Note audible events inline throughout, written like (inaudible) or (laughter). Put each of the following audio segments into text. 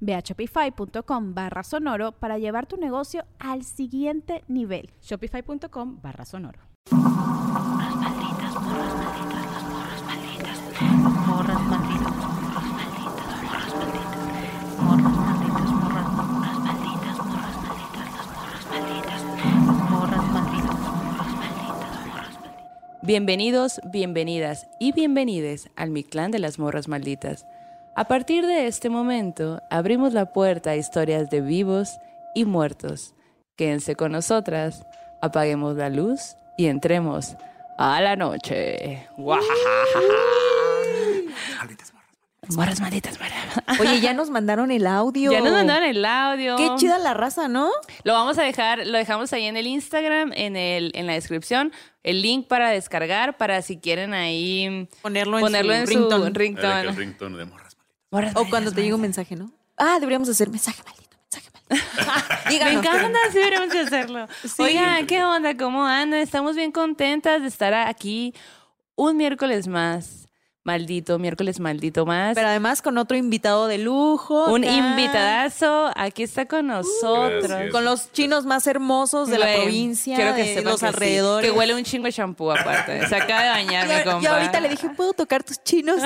Ve a shopify.com barra sonoro para llevar tu negocio al siguiente nivel. Shopify.com barra sonoro. Bienvenidos, bienvenidas y bienvenides al Mi Clan de las Morras Malditas. A partir de este momento, abrimos la puerta a historias de vivos y muertos. Quédense con nosotras, apaguemos la luz y entremos a la noche. Morras malditas, morras. Oye, ya nos mandaron el audio. Ya nos mandaron el audio. Qué chida la raza, ¿no? Lo vamos a dejar, lo dejamos ahí en el Instagram, en el, en la descripción, el link para descargar, para si quieren ahí Ponerlo en ponerlo su en ringtone. su ringtone. El ringtone de morras. O cuando te llega un mensaje, ¿no? Ah, deberíamos hacer mensaje maldito, mensaje maldito. (laughs) Me encanta, sí deberíamos de hacerlo. Oigan, ¿qué onda? ¿Cómo andan? Estamos bien contentas de estar aquí un miércoles más. Maldito, miércoles maldito más. Pero además con otro invitado de lujo. un acá. invitadazo aquí está con nosotros. Gracias. Con los chinos más hermosos de la provincia, quiero que de sepan los que sí, alrededores. que huele un chingo de champú aparte. Se acaba de bañar, mi Y, compa. y ahorita le dije, ¿puedo tocar tus chinos?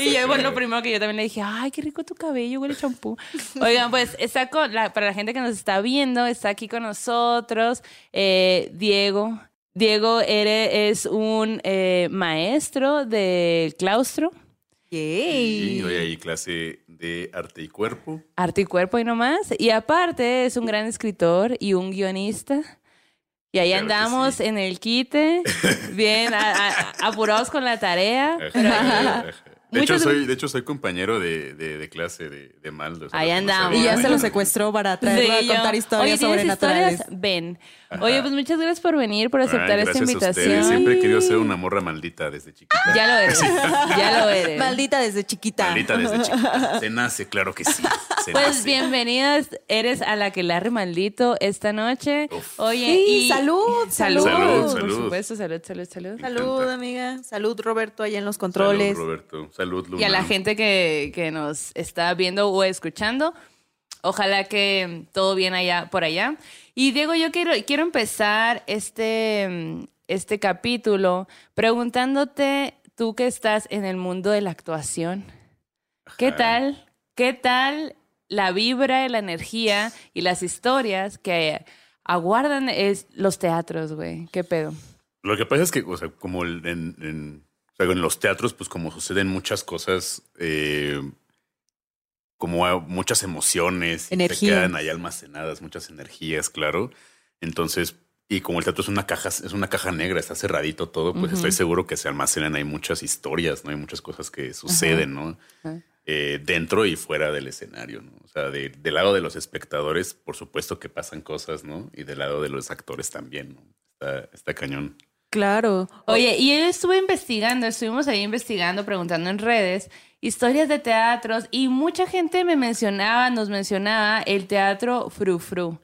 y yo, bueno, lo primero que yo también le dije, ay, qué rico tu cabello, huele champú. Oigan, pues está con la- para la gente que nos está viendo, está aquí con nosotros eh, Diego. Diego ere- es un eh, maestro del claustro, Y Yay. doy ahí clase de arte y cuerpo. arte y cuerpo y no más. Y aparte es un gran escritor y un guionista. Y ahí Claro andamos sí. en el quite, bien a- a- apurados con la tarea. Pero Ajá. De hecho, soy, de hecho, soy compañero de, de, de clase de, de Maldo. o sea, Ahí andamos. Y ya se lo secuestró para traerlo a Sí, contar historias Oye, ¿tienes sobrenaturales. historias? Ven. Ajá. Oye, pues muchas gracias por venir, por Ay, aceptar esta gracias a invitación. ustedes. Siempre he querido ser una morra maldita desde chiquita. Ya lo eres. ya lo eres. Maldita desde chiquita. Maldita desde chiquita. (laughs) Se nace, claro que sí. Se Pues nace. bienvenidas, eres a la que Larry maldito esta noche. Uf. Oye, Sí, y salud, salud, salud. por Salud. supuesto, salud, salud, salud. Salud, amiga. Salud, Roberto, allá en los Salud, controles. Roberto. Salud, Luna. Y a la gente que, que nos está viendo o escuchando, ojalá que todo bien allá por allá. Y Diego, yo quiero, quiero empezar este, este capítulo preguntándote, tú que estás en el mundo de la actuación, ¿qué tal? ¿Qué tal la vibra, la energía y las historias que aguardan es los teatros, güey? ¿Qué pedo? Lo que pasa es que, o sea, como en- o sea, en los teatros, pues como suceden muchas cosas, eh, como hay muchas emociones, y se Energía. quedan ahí almacenadas, muchas energías, claro. Entonces, y como el teatro es una caja, es una caja negra, está cerradito todo, pues estoy seguro que se almacenan ahí muchas historias, ¿no? Hay muchas cosas que suceden, ¿no? Ajá. Eh, dentro y fuera del escenario, ¿no? O sea, de- del lado de los espectadores, por supuesto que pasan cosas, ¿no? Y del lado de los actores también, ¿no? Está, está cañón. Claro. Oye, y yo estuve investigando, estuvimos ahí investigando, preguntando en redes, historias de teatros, y mucha gente me mencionaba, nos mencionaba el teatro Fru Fru.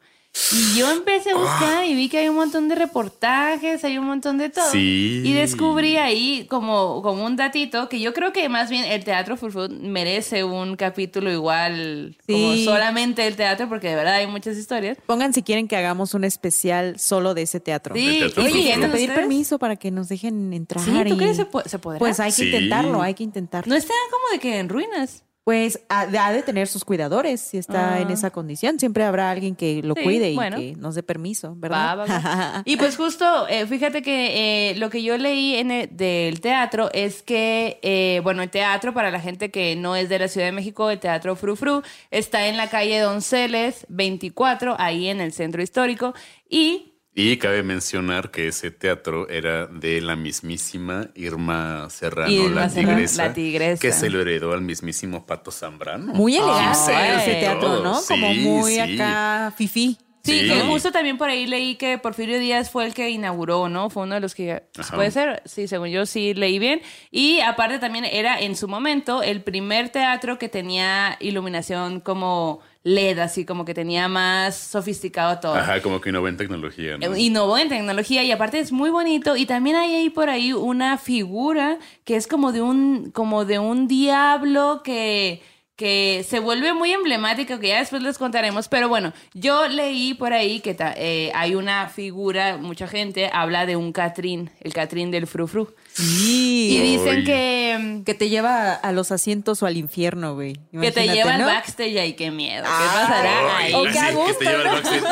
Y yo empecé a buscar y vi que hay un montón de reportajes, hay un montón de todo. Sí. Y descubrí ahí como, como un datito que yo creo que más bien el teatro Fru Fru merece un capítulo igual como Sí. solamente el teatro, porque de verdad hay muchas historias. Pongan si quieren que hagamos un especial solo de ese teatro. Sí, teatro oye, Fru Fru. Hay que ¿tienen pedir ustedes? permiso para que nos dejen entrar. Sí, ¿tú y- crees que se, po- se podrá? Pues hay que Sí. intentarlo, hay que intentarlo. No está como de que en ruinas. Pues ha, ha de tener sus cuidadores si está Ah. en esa condición. Siempre habrá alguien que lo Sí, cuide y bueno. que nos dé permiso, Va, ¿verdad? va, va. (laughs) Y pues justo, eh, fíjate que eh, lo que yo leí en el- del teatro es que, eh, bueno, el teatro, para la gente que no es de la Ciudad de México, el Teatro Fru Fru, está en la calle Donceles 24, ahí en el centro histórico. Y Y cabe mencionar que ese teatro era de la mismísima Irma Serrano, Irma la, tigresa, la tigresa. que se lo heredó al mismísimo Pato Zambrano. Muy elegante Ah, ese teatro, ¿no? Sí, Como muy sí. acá fifí. Sí, Sí. que justo también por ahí leí que Porfirio Díaz fue el que inauguró, ¿no? Fue uno de los que... Ajá. Puede ser, sí, según yo sí leí bien. Y aparte también era en su momento el primer teatro que tenía iluminación como LED, así como que tenía más sofisticado todo. Ajá, como que innovó en tecnología. ¿no? Eh, Innovó en tecnología y aparte es muy bonito y también hay ahí por ahí una figura que es como de un como de un diablo que que se vuelve muy emblemática que ya después les contaremos pero bueno yo leí por ahí que ta- eh, hay una figura mucha gente habla de un Catrín el Catrín del frufru Sí. y dicen que Que te lleva a los asientos o al infierno, güey. que te lleva al backstage ahí qué miedo qué pasará Ay, o qué a gusto, que te lleva al ¿no? backstage.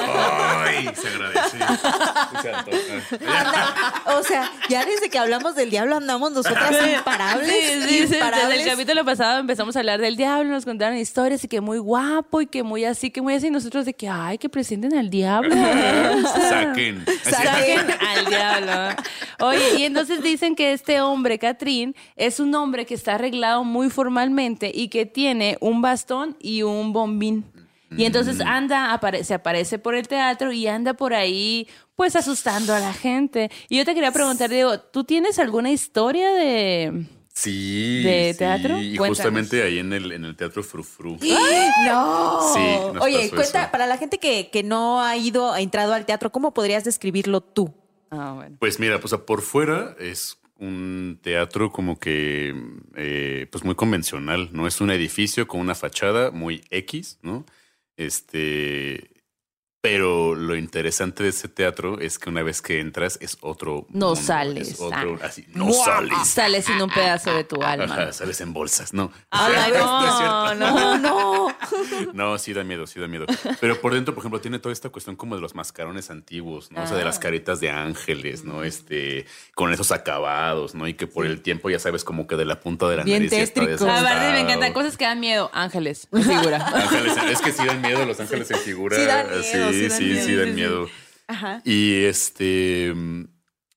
Ay, se agradece. (laughs) Se antoja. Anda, o sea, ya desde que hablamos del diablo andamos nosotras imparables. Sí, sí, sí, desde imparables. el capítulo pasado empezamos a hablar del diablo, nos contaron historias y que muy guapo y que muy así, que muy así, y nosotros de que, ay, que presenten al diablo. (laughs) Sea, Saquen. Saquen al diablo. Oye, y entonces dicen que este hombre, Catrín, es un hombre que está arreglado muy formalmente y que tiene un bastón y un bombín. Y entonces Mm. anda, apare- se aparece por el teatro y anda por ahí, pues asustando a la gente. Y yo te quería preguntar, Diego, ¿tú tienes alguna historia de, Sí. ¿De sí, teatro? Y Cuéntanos. justamente ahí en el, en el teatro Frufru. (gasps) No. Sí, nos Oye, pasó cuenta, eso. para la gente que, que no ha ido, ha entrado al teatro, ¿cómo podrías describirlo tú? Ah, bueno. Pues mira, pues por fuera es un teatro como que eh, pues muy convencional, ¿no? Es un edificio con una fachada muy X, ¿no? Este, pero lo interesante de ese teatro es que una vez que entras es otro No mundo, sales. es otro- Ah. así, no ¡Mua! sales. Sales sin un pedazo de tu alma. Ajá, sales en bolsas, no. (laughs) Ay, (laughs) No es no, no, no. (laughs) No, sí da miedo, sí da miedo. Pero por dentro, por ejemplo, tiene toda esta cuestión como de los mascarones antiguos, ¿no? O sea, de Ah. las caritas de ángeles, ¿no? Este, con esos acabados, ¿no? Y que por el tiempo ya sabes como que de la punta de la Bien nariz ya está tétrico. A ver, me encantan cosas que dan miedo. Ángeles, en figura. Ángeles, es que sí dan miedo los ángeles en figura. Sí dan miedo, sí, sí sí, miedo. sí dan miedo. Ajá. Y este, mm,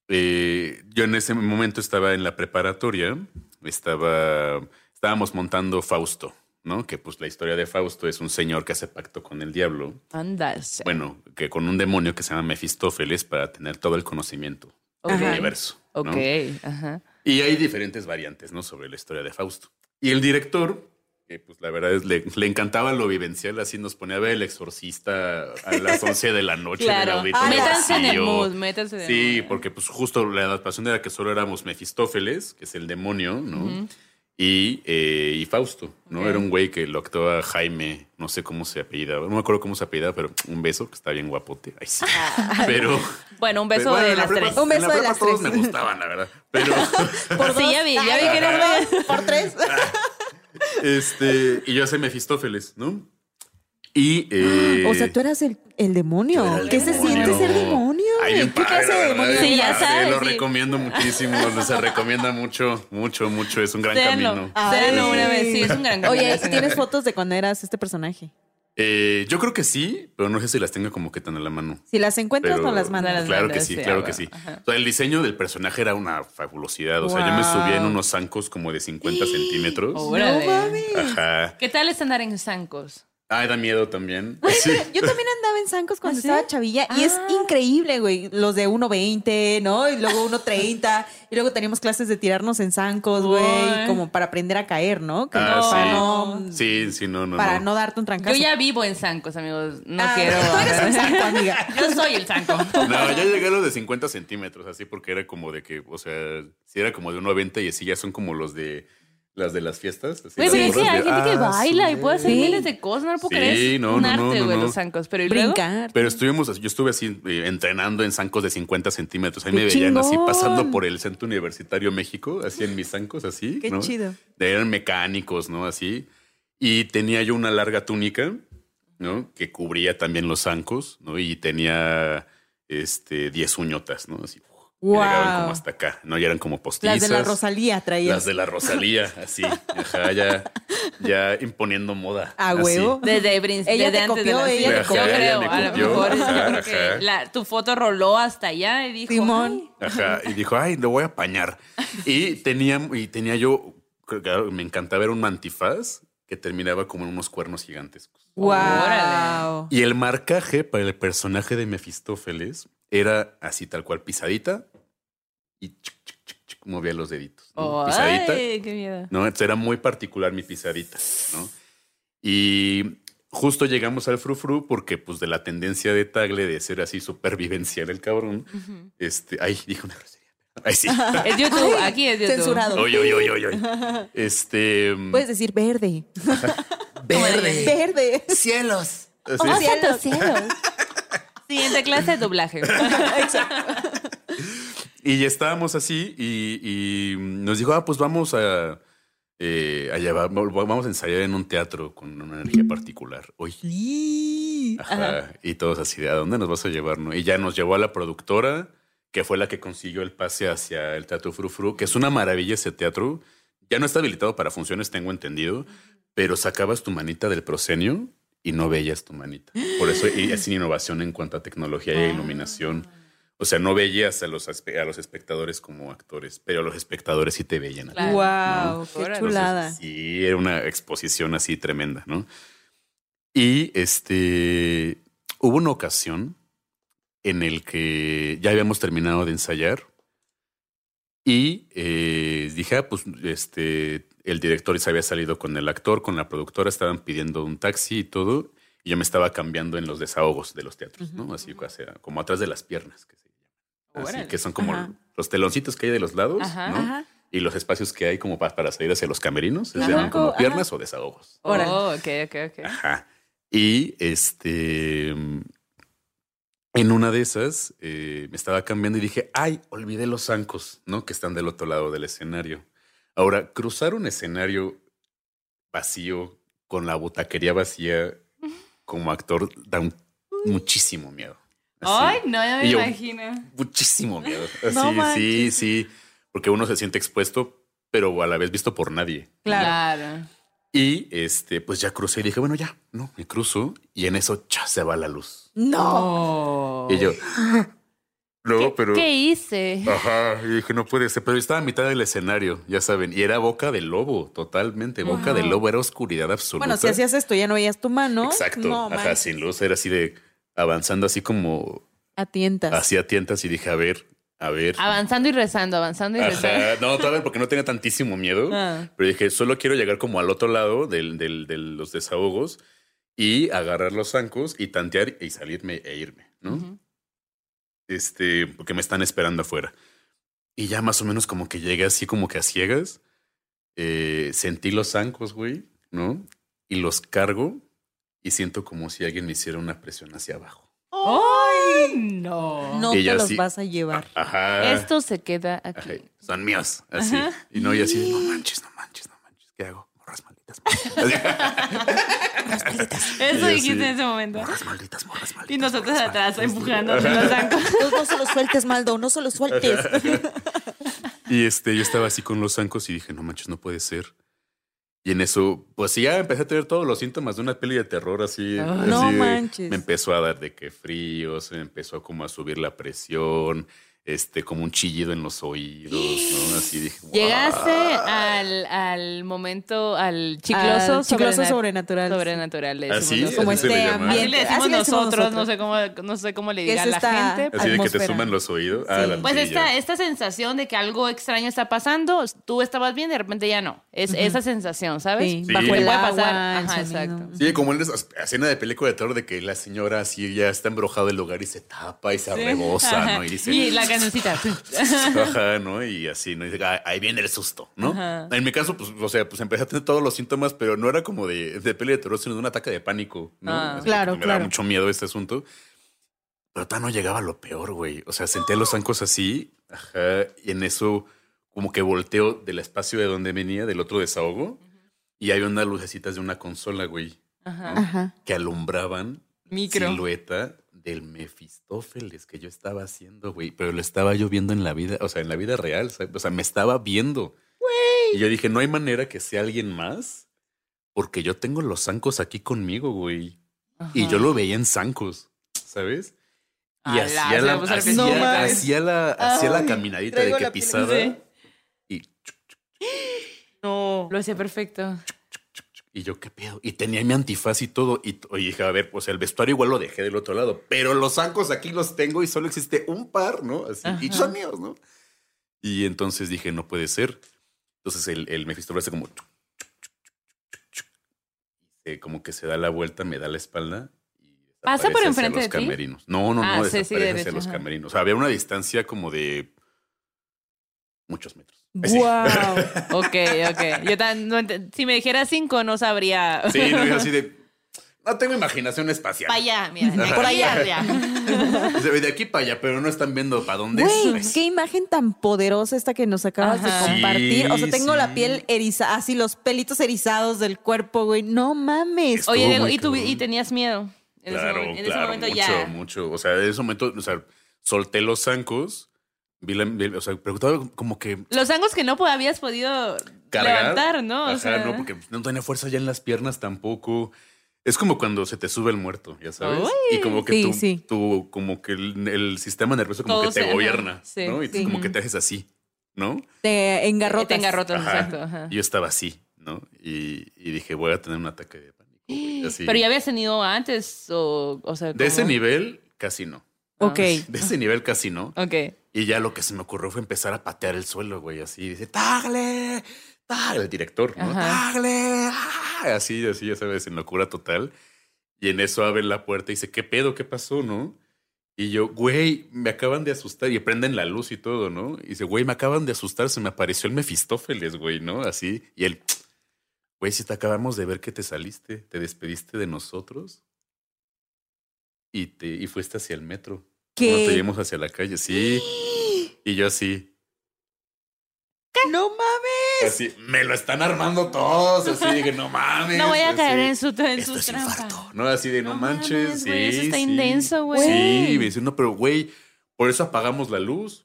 eh, yo en ese momento estaba en la preparatoria, estaba, estábamos montando Fausto, ¿no? Que pues la historia de Fausto es un señor que hace pacto con el diablo. Anda. Bueno, que con un demonio que se llama Mefistófeles para tener todo el conocimiento del Ok. universo. ¿no? Ok, ajá. Y hay diferentes variantes, ¿no? Sobre la historia de Fausto. Y el director, que pues la verdad es, le, le encantaba lo vivencial, así nos ponía a ver el exorcista a las 11 de la noche. en el Claro. auditorio Métanse en el mood, métanse en el Sí, mood. porque pues justo la adaptación era que solo éramos Mefistófeles, que es el demonio, ¿no? Y, eh, y Fausto, ¿no? Era un güey que lo actuaba Jaime, no sé cómo se apellidaba, no me acuerdo cómo se apellidaba, pero un beso, que está bien guapote. Ay, sí. Pero. (laughs) Bueno, un beso pero, bueno, de las prepa- tres. Un en la beso de las todos tres. me gustaban, la verdad. (laughs) Pero. Por Sí, ya vi, ya vi que dos, Por tres. Este, y yo hacía Mefistófeles, ¿no? Y. eh, o sea, tú eras el, el demonio. el ¿Qué se siente ser demonio? Ay, ¿Qué padre, clase de demonio? Sí, ya sabes, Lo sí. recomiendo muchísimo, se recomienda mucho, mucho, mucho. Es un gran Séanlo. camino. Ay. una vez. Sí, es un gran camino. Oye, ¿tienes fotos de cuando eras este personaje? Eh, yo creo que sí, pero no sé si las tenga como que tan a la mano. Si las encuentras, Pero- no las mandas. las Claro que sí, sí, claro que sí. ajá. O sea, el diseño del personaje era una fabulosidad. O sea, yo me subía en unos zancos como de 50 (gasps) centímetros. No mames. Ajá. ¿Qué tal es andar en zancos? Ay, da miedo también. Sí. Yo también andaba en zancos cuando ¿Ah, sí? estaba chavilla y es Ah. increíble, güey. Los de 1.20, ¿no? Y luego 1.30. y luego teníamos clases de tirarnos en zancos, güey. Como para aprender a caer, ¿no? Que Ah, no, para sí. no, Sí, sí, no, no. para no. no darte un trancazo. Yo ya vivo en zancos, amigos. No Ah, quiero. Tú eres un zanco, amiga. (laughs) Yo soy el zanco. (laughs) No, ya llegué a los de 50 centímetros, así porque era como de que, o sea, si era como de 1,90 y así ya son como los de las de las fiestas. así Güey, las pero es que morras hay de, gente que "Ah, baila y sí". puede hacer Sí. miles de cosas. No lo puedo Sí, creer. Es no, un no, arte, no, güey, no, no. los zancos. Pero ¿y luego? Brincar. Pero estuvimos, así- yo estuve así eh, entrenando en zancos de 50 centímetros. Ahí ¡Qué me veían así chingón! pasando por el Centro Universitario México, así en mis zancos, así. Qué ¿no? chido. De eran mecánicos, ¿no? Así. Y tenía yo una larga túnica, ¿no? Que cubría también los zancos, ¿no? Y tenía este 10 uñotas, ¿no? Así. Que Llegaban como hasta acá, ¿no? Ya eran como postizas. Las de la Rosalía traía. Las de la Rosalía, así. Ajá, ya, ya imponiendo moda. A así. huevo. Desde, prin- Ella desde te antes de la ella cita. te Yo copió. creo, Ella a lo mejor yo ajá, creo que la- tu foto roló hasta allá y dijo, Simón. Ajá, y dijo, ay, lo voy a apañar. (laughs) Y tenía, y tenía yo, creo que me encantaba ver un mantifaz que terminaba como en unos cuernos gigantes. Wow. Y el marcaje para el personaje de Mefistófeles era así tal cual pisadita y chuc, chuc, chuc, chuc, movía los deditos. ¿no? "Oh, pisadita. ay, qué miedo. ¿no? Entonces era muy particular mi pisadita, ¿no? Y justo llegamos al frufru porque pues de la tendencia de Tagle de ser así supervivencial el cabrón, este, ay, dije una grosería. Ay, sí. (laughs) Es YouTube, aquí es YouTube. Censurado. Oy, oy, oy, oy, oy. Este. Puedes decir verde. Verde. Verde. Cielos. Oh, santo cielo. (laughs) Siguiente clase de doblaje. (laughs) Y ya estábamos así y, y nos dijo, ah, pues vamos a, eh, a llevar, vamos a ensayar en un teatro con una energía particular. Hoy. Sí. Ajá. Y todos así de, ¿a dónde nos vas a llevar? no? Y ya nos llevó a la productora, que fue la que consiguió el pase hacia el Teatro Frufru, que es una maravilla ese teatro. Ya no está habilitado para funciones, tengo entendido, pero sacabas tu manita del proscenio y no veías tu manita. Por eso es innovación en cuanto a tecnología e iluminación. O sea, no veías a los, a los espectadores como actores, pero los espectadores sí te veían. Claro. Wow, qué chulada. Sí, era una exposición así tremenda, ¿no? Y este hubo una ocasión en el que ya habíamos terminado de ensayar y eh, dije, ah, pues este, el director se había salido con el actor, con la productora, estaban pidiendo un taxi y todo, y yo me estaba cambiando en los desahogos de los teatros, ¿no? Así o sea, como atrás de las piernas, que se llaman. Así que son como Ajá. los teloncitos que hay de los lados, Ajá. ¿no? Ajá. Y los espacios que hay como pa- para salir hacia los camerinos se Ajá. llaman como Ajá. piernas o desahogos. Órale. Oh, ok, ok, ok. Ajá. Y este. En una de esas eh, me estaba cambiando y dije, ay, olvidé los zancos, ¿no? Que están del otro lado del escenario. Ahora, cruzar un escenario vacío con la butaquería vacía como actor da un- muchísimo miedo. Así. Ay, no, ya me yo- imagino. Muchísimo miedo. (laughs) Así, No sí, sí. Porque uno se siente expuesto, pero a la vez visto por nadie. Claro. Claro. Y este, pues ya crucé y dije, bueno, ya, no, me cruzo. Y en eso ya se va la luz. No. Y yo, (gasps) no, ¿Qué, pero. ¿Qué hice? Ajá, y dije, no puede ser. Pero estaba a mitad del escenario, ya saben. Y era boca del lobo, totalmente. Boca del lobo era oscuridad absoluta. Bueno, si hacías esto ya no veías tu mano. Exacto. No, Ajá, sin luz. Era así de avanzando, así como A tientas. hacía tientas. Y dije, a ver, a ver. Avanzando y rezando, avanzando y rezando. Ajá, no, todavía porque no tenía tantísimo miedo. Ah. Pero dije, solo quiero llegar como al otro lado del, del- de los desahogos y agarrar los zancos y tantear y salirme e irme, ¿no? Ujú. Este, porque me están esperando afuera. Y ya más o menos como que llegué así como que a ciegas. eh, sentí los zancos, güey, ¿no? Y los cargo y siento como si alguien me hiciera una presión hacia abajo. No Y te los así- vas a llevar. Ajá. Esto se queda Ajá, aquí. Son míos, así. Y no, y así, no manches, no manches, no manches. ¿Qué hago? Morras (laughs) malditas. Eso Y yo dijiste así, en ese momento. Morras malditas, morras malditas. Y nosotros morras atrás malditas. empujando los zancos. No, no se los sueltes, Maldo, no se los sueltes. Y este, yo estaba así con los zancos y dije, no manches, no puede ser. Y en eso, pues sí, ya empecé a tener todos los síntomas de una peli de terror así. Ah. así No manches. Me empezó a dar de que frío, se me empezó como a subir la presión, este, como un chillido en los oídos, ¿no? Así dije, "Wow". Llegaste al, al momento, al chicloso, Al chicloso sobrenat- sobrenatural. sobrenatural. le ¿Ah, sí? Como Así se le este ambiente. le decimos Así le decimos nosotros, no nosotros. sé cómo, no sé cómo le ¿Qué diga es la gente. Así de que te suman los oídos. Ah, Sí. la Pues sí, esta, esta sensación de que algo extraño está pasando, tú estabas bien, de repente ya no. Es esa sensación, ¿sabes? Sí, Sí. bajo Te el puede pasar. Ajá, exacto. Sí, como en esa escena de película de terror de que la señora así ya está embrujado el lugar y se tapa y se arrebosa, Ajá. ¿no? Y dice, Y la cancioncita. (laughs) Ajá, ¿no? Y así, ¿no? Y dice, "Ah, ahí viene el susto, ¿no? Ajá. En mi caso, pues, o sea, pues empecé a tener todos los síntomas, pero no era como de, de peli de terror, sino de un ataque de pánico, ¿no? Ah. Claro, me claro. da mucho miedo este asunto. Pero tan no llegaba a lo peor, güey. O sea, sentía los zancos así, ajá, y en eso como que volteo del espacio de donde venía, del otro desahogo, Y había unas lucecitas de una consola, güey, Ajá. Ajá. que alumbraban Micro. silueta del Mefistófeles que yo estaba haciendo, güey. Pero lo estaba yo viendo en la vida, o sea, en la vida real, ¿sabes? O sea, me estaba viendo. Y yo dije, no hay manera que sea alguien más, porque yo tengo los zancos aquí conmigo, güey. Y yo lo veía en zancos, ¿sabes? Y Ala, hacía la, hacía, No la, hacía la Ay, caminadita de que pisaba y, (gasps) No. Lo hacía perfecto. Y yo, ¿qué pedo? Y tenía mi antifaz y todo. Y dije, a ver, pues el vestuario igual lo dejé del otro lado, pero los zancos aquí los tengo y solo existe un par, ¿no? Así, y son míos, ¿no? Y entonces dije, no puede ser. Entonces el, el Mephistófeles hace como... eh, como que se da la vuelta, me da la espalda. y ¿Pasa por enfrente los de ti? camerinos. No, no, Ah, no, sí, sí, desaparece hacia derecho, los ajá. camerinos. O sea, había una distancia como de muchos metros. Wow. (laughs) Ok, ok. Yo tan, no si me dijera cinco, no sabría. Sí, no es así de. (laughs) No tengo imaginación espacial. Para allá, mira. de Por aquí allá. Se (laughs) ve de aquí para allá, pero no están viendo para dónde Güey, es. qué imagen tan poderosa esta que nos acabas Ajá. de compartir. o sea, tengo sí. la piel erizada, así los pelitos erizados del cuerpo, güey. No mames. Estuvo Oye, Diego, ¿y, tú. ¿y tenías miedo? En ese Claro, momen- en ese momento mucho, ya. mucho. O sea, en ese momento, o sea, solté los zancos, o sea, preguntaba como que Los angos que no habías podido cargar. levantar, ¿no? O Ajá, sea, no, porque no tenía fuerza ya en las piernas tampoco. Es como cuando se te sube el muerto, ya sabes. Uy. y como que Sí, tú, sí. tú- como que el, el sistema nervioso como Todo que te gobierna, sí, ¿no? Y sí. como que te haces así, ¿no? Te engarrotas. Te engarrotas, Ajá. exacto. Ajá. Yo estaba así, ¿no? Y, y dije, voy a tener un ataque de pánico. (gasps) así. Pero ya habías tenido antes, o, o sea. De ese nivel, casi no. Ok. De ese nivel, casi no. Ok. Y ya lo que se me ocurrió fue empezar a patear el suelo, güey, así. Dice, ¡Tagle! ¡Tagle! El director, ¿no? Ajá. ¡Tagle! ¡Ah! Así, así, ya sabes, en locura total. Y en eso abren la puerta y dice, ¿qué pedo? ¿Qué pasó, no? Y yo, güey, me acaban de asustar. Y prenden la luz y todo, ¿no? Y dice, güey, me acaban de asustar. Se me apareció el Mefistófeles, güey, ¿no? Así. Y él, güey, si te acabamos de ver que te saliste, te despediste de nosotros y, te, y fuiste hacia el metro. ¿Qué? Cuando te llevamos hacia la calle, sí. (gasps) Y yo así, No mames. así, me lo están armando todos. Así dije, no mames. No voy a así, caer en su, en Esto su es trampa. infarto. No, así de no, No manches. mames, sí, eso está sí. intenso, güey. Sí, me dice, no, pero güey, por eso apagamos la luz.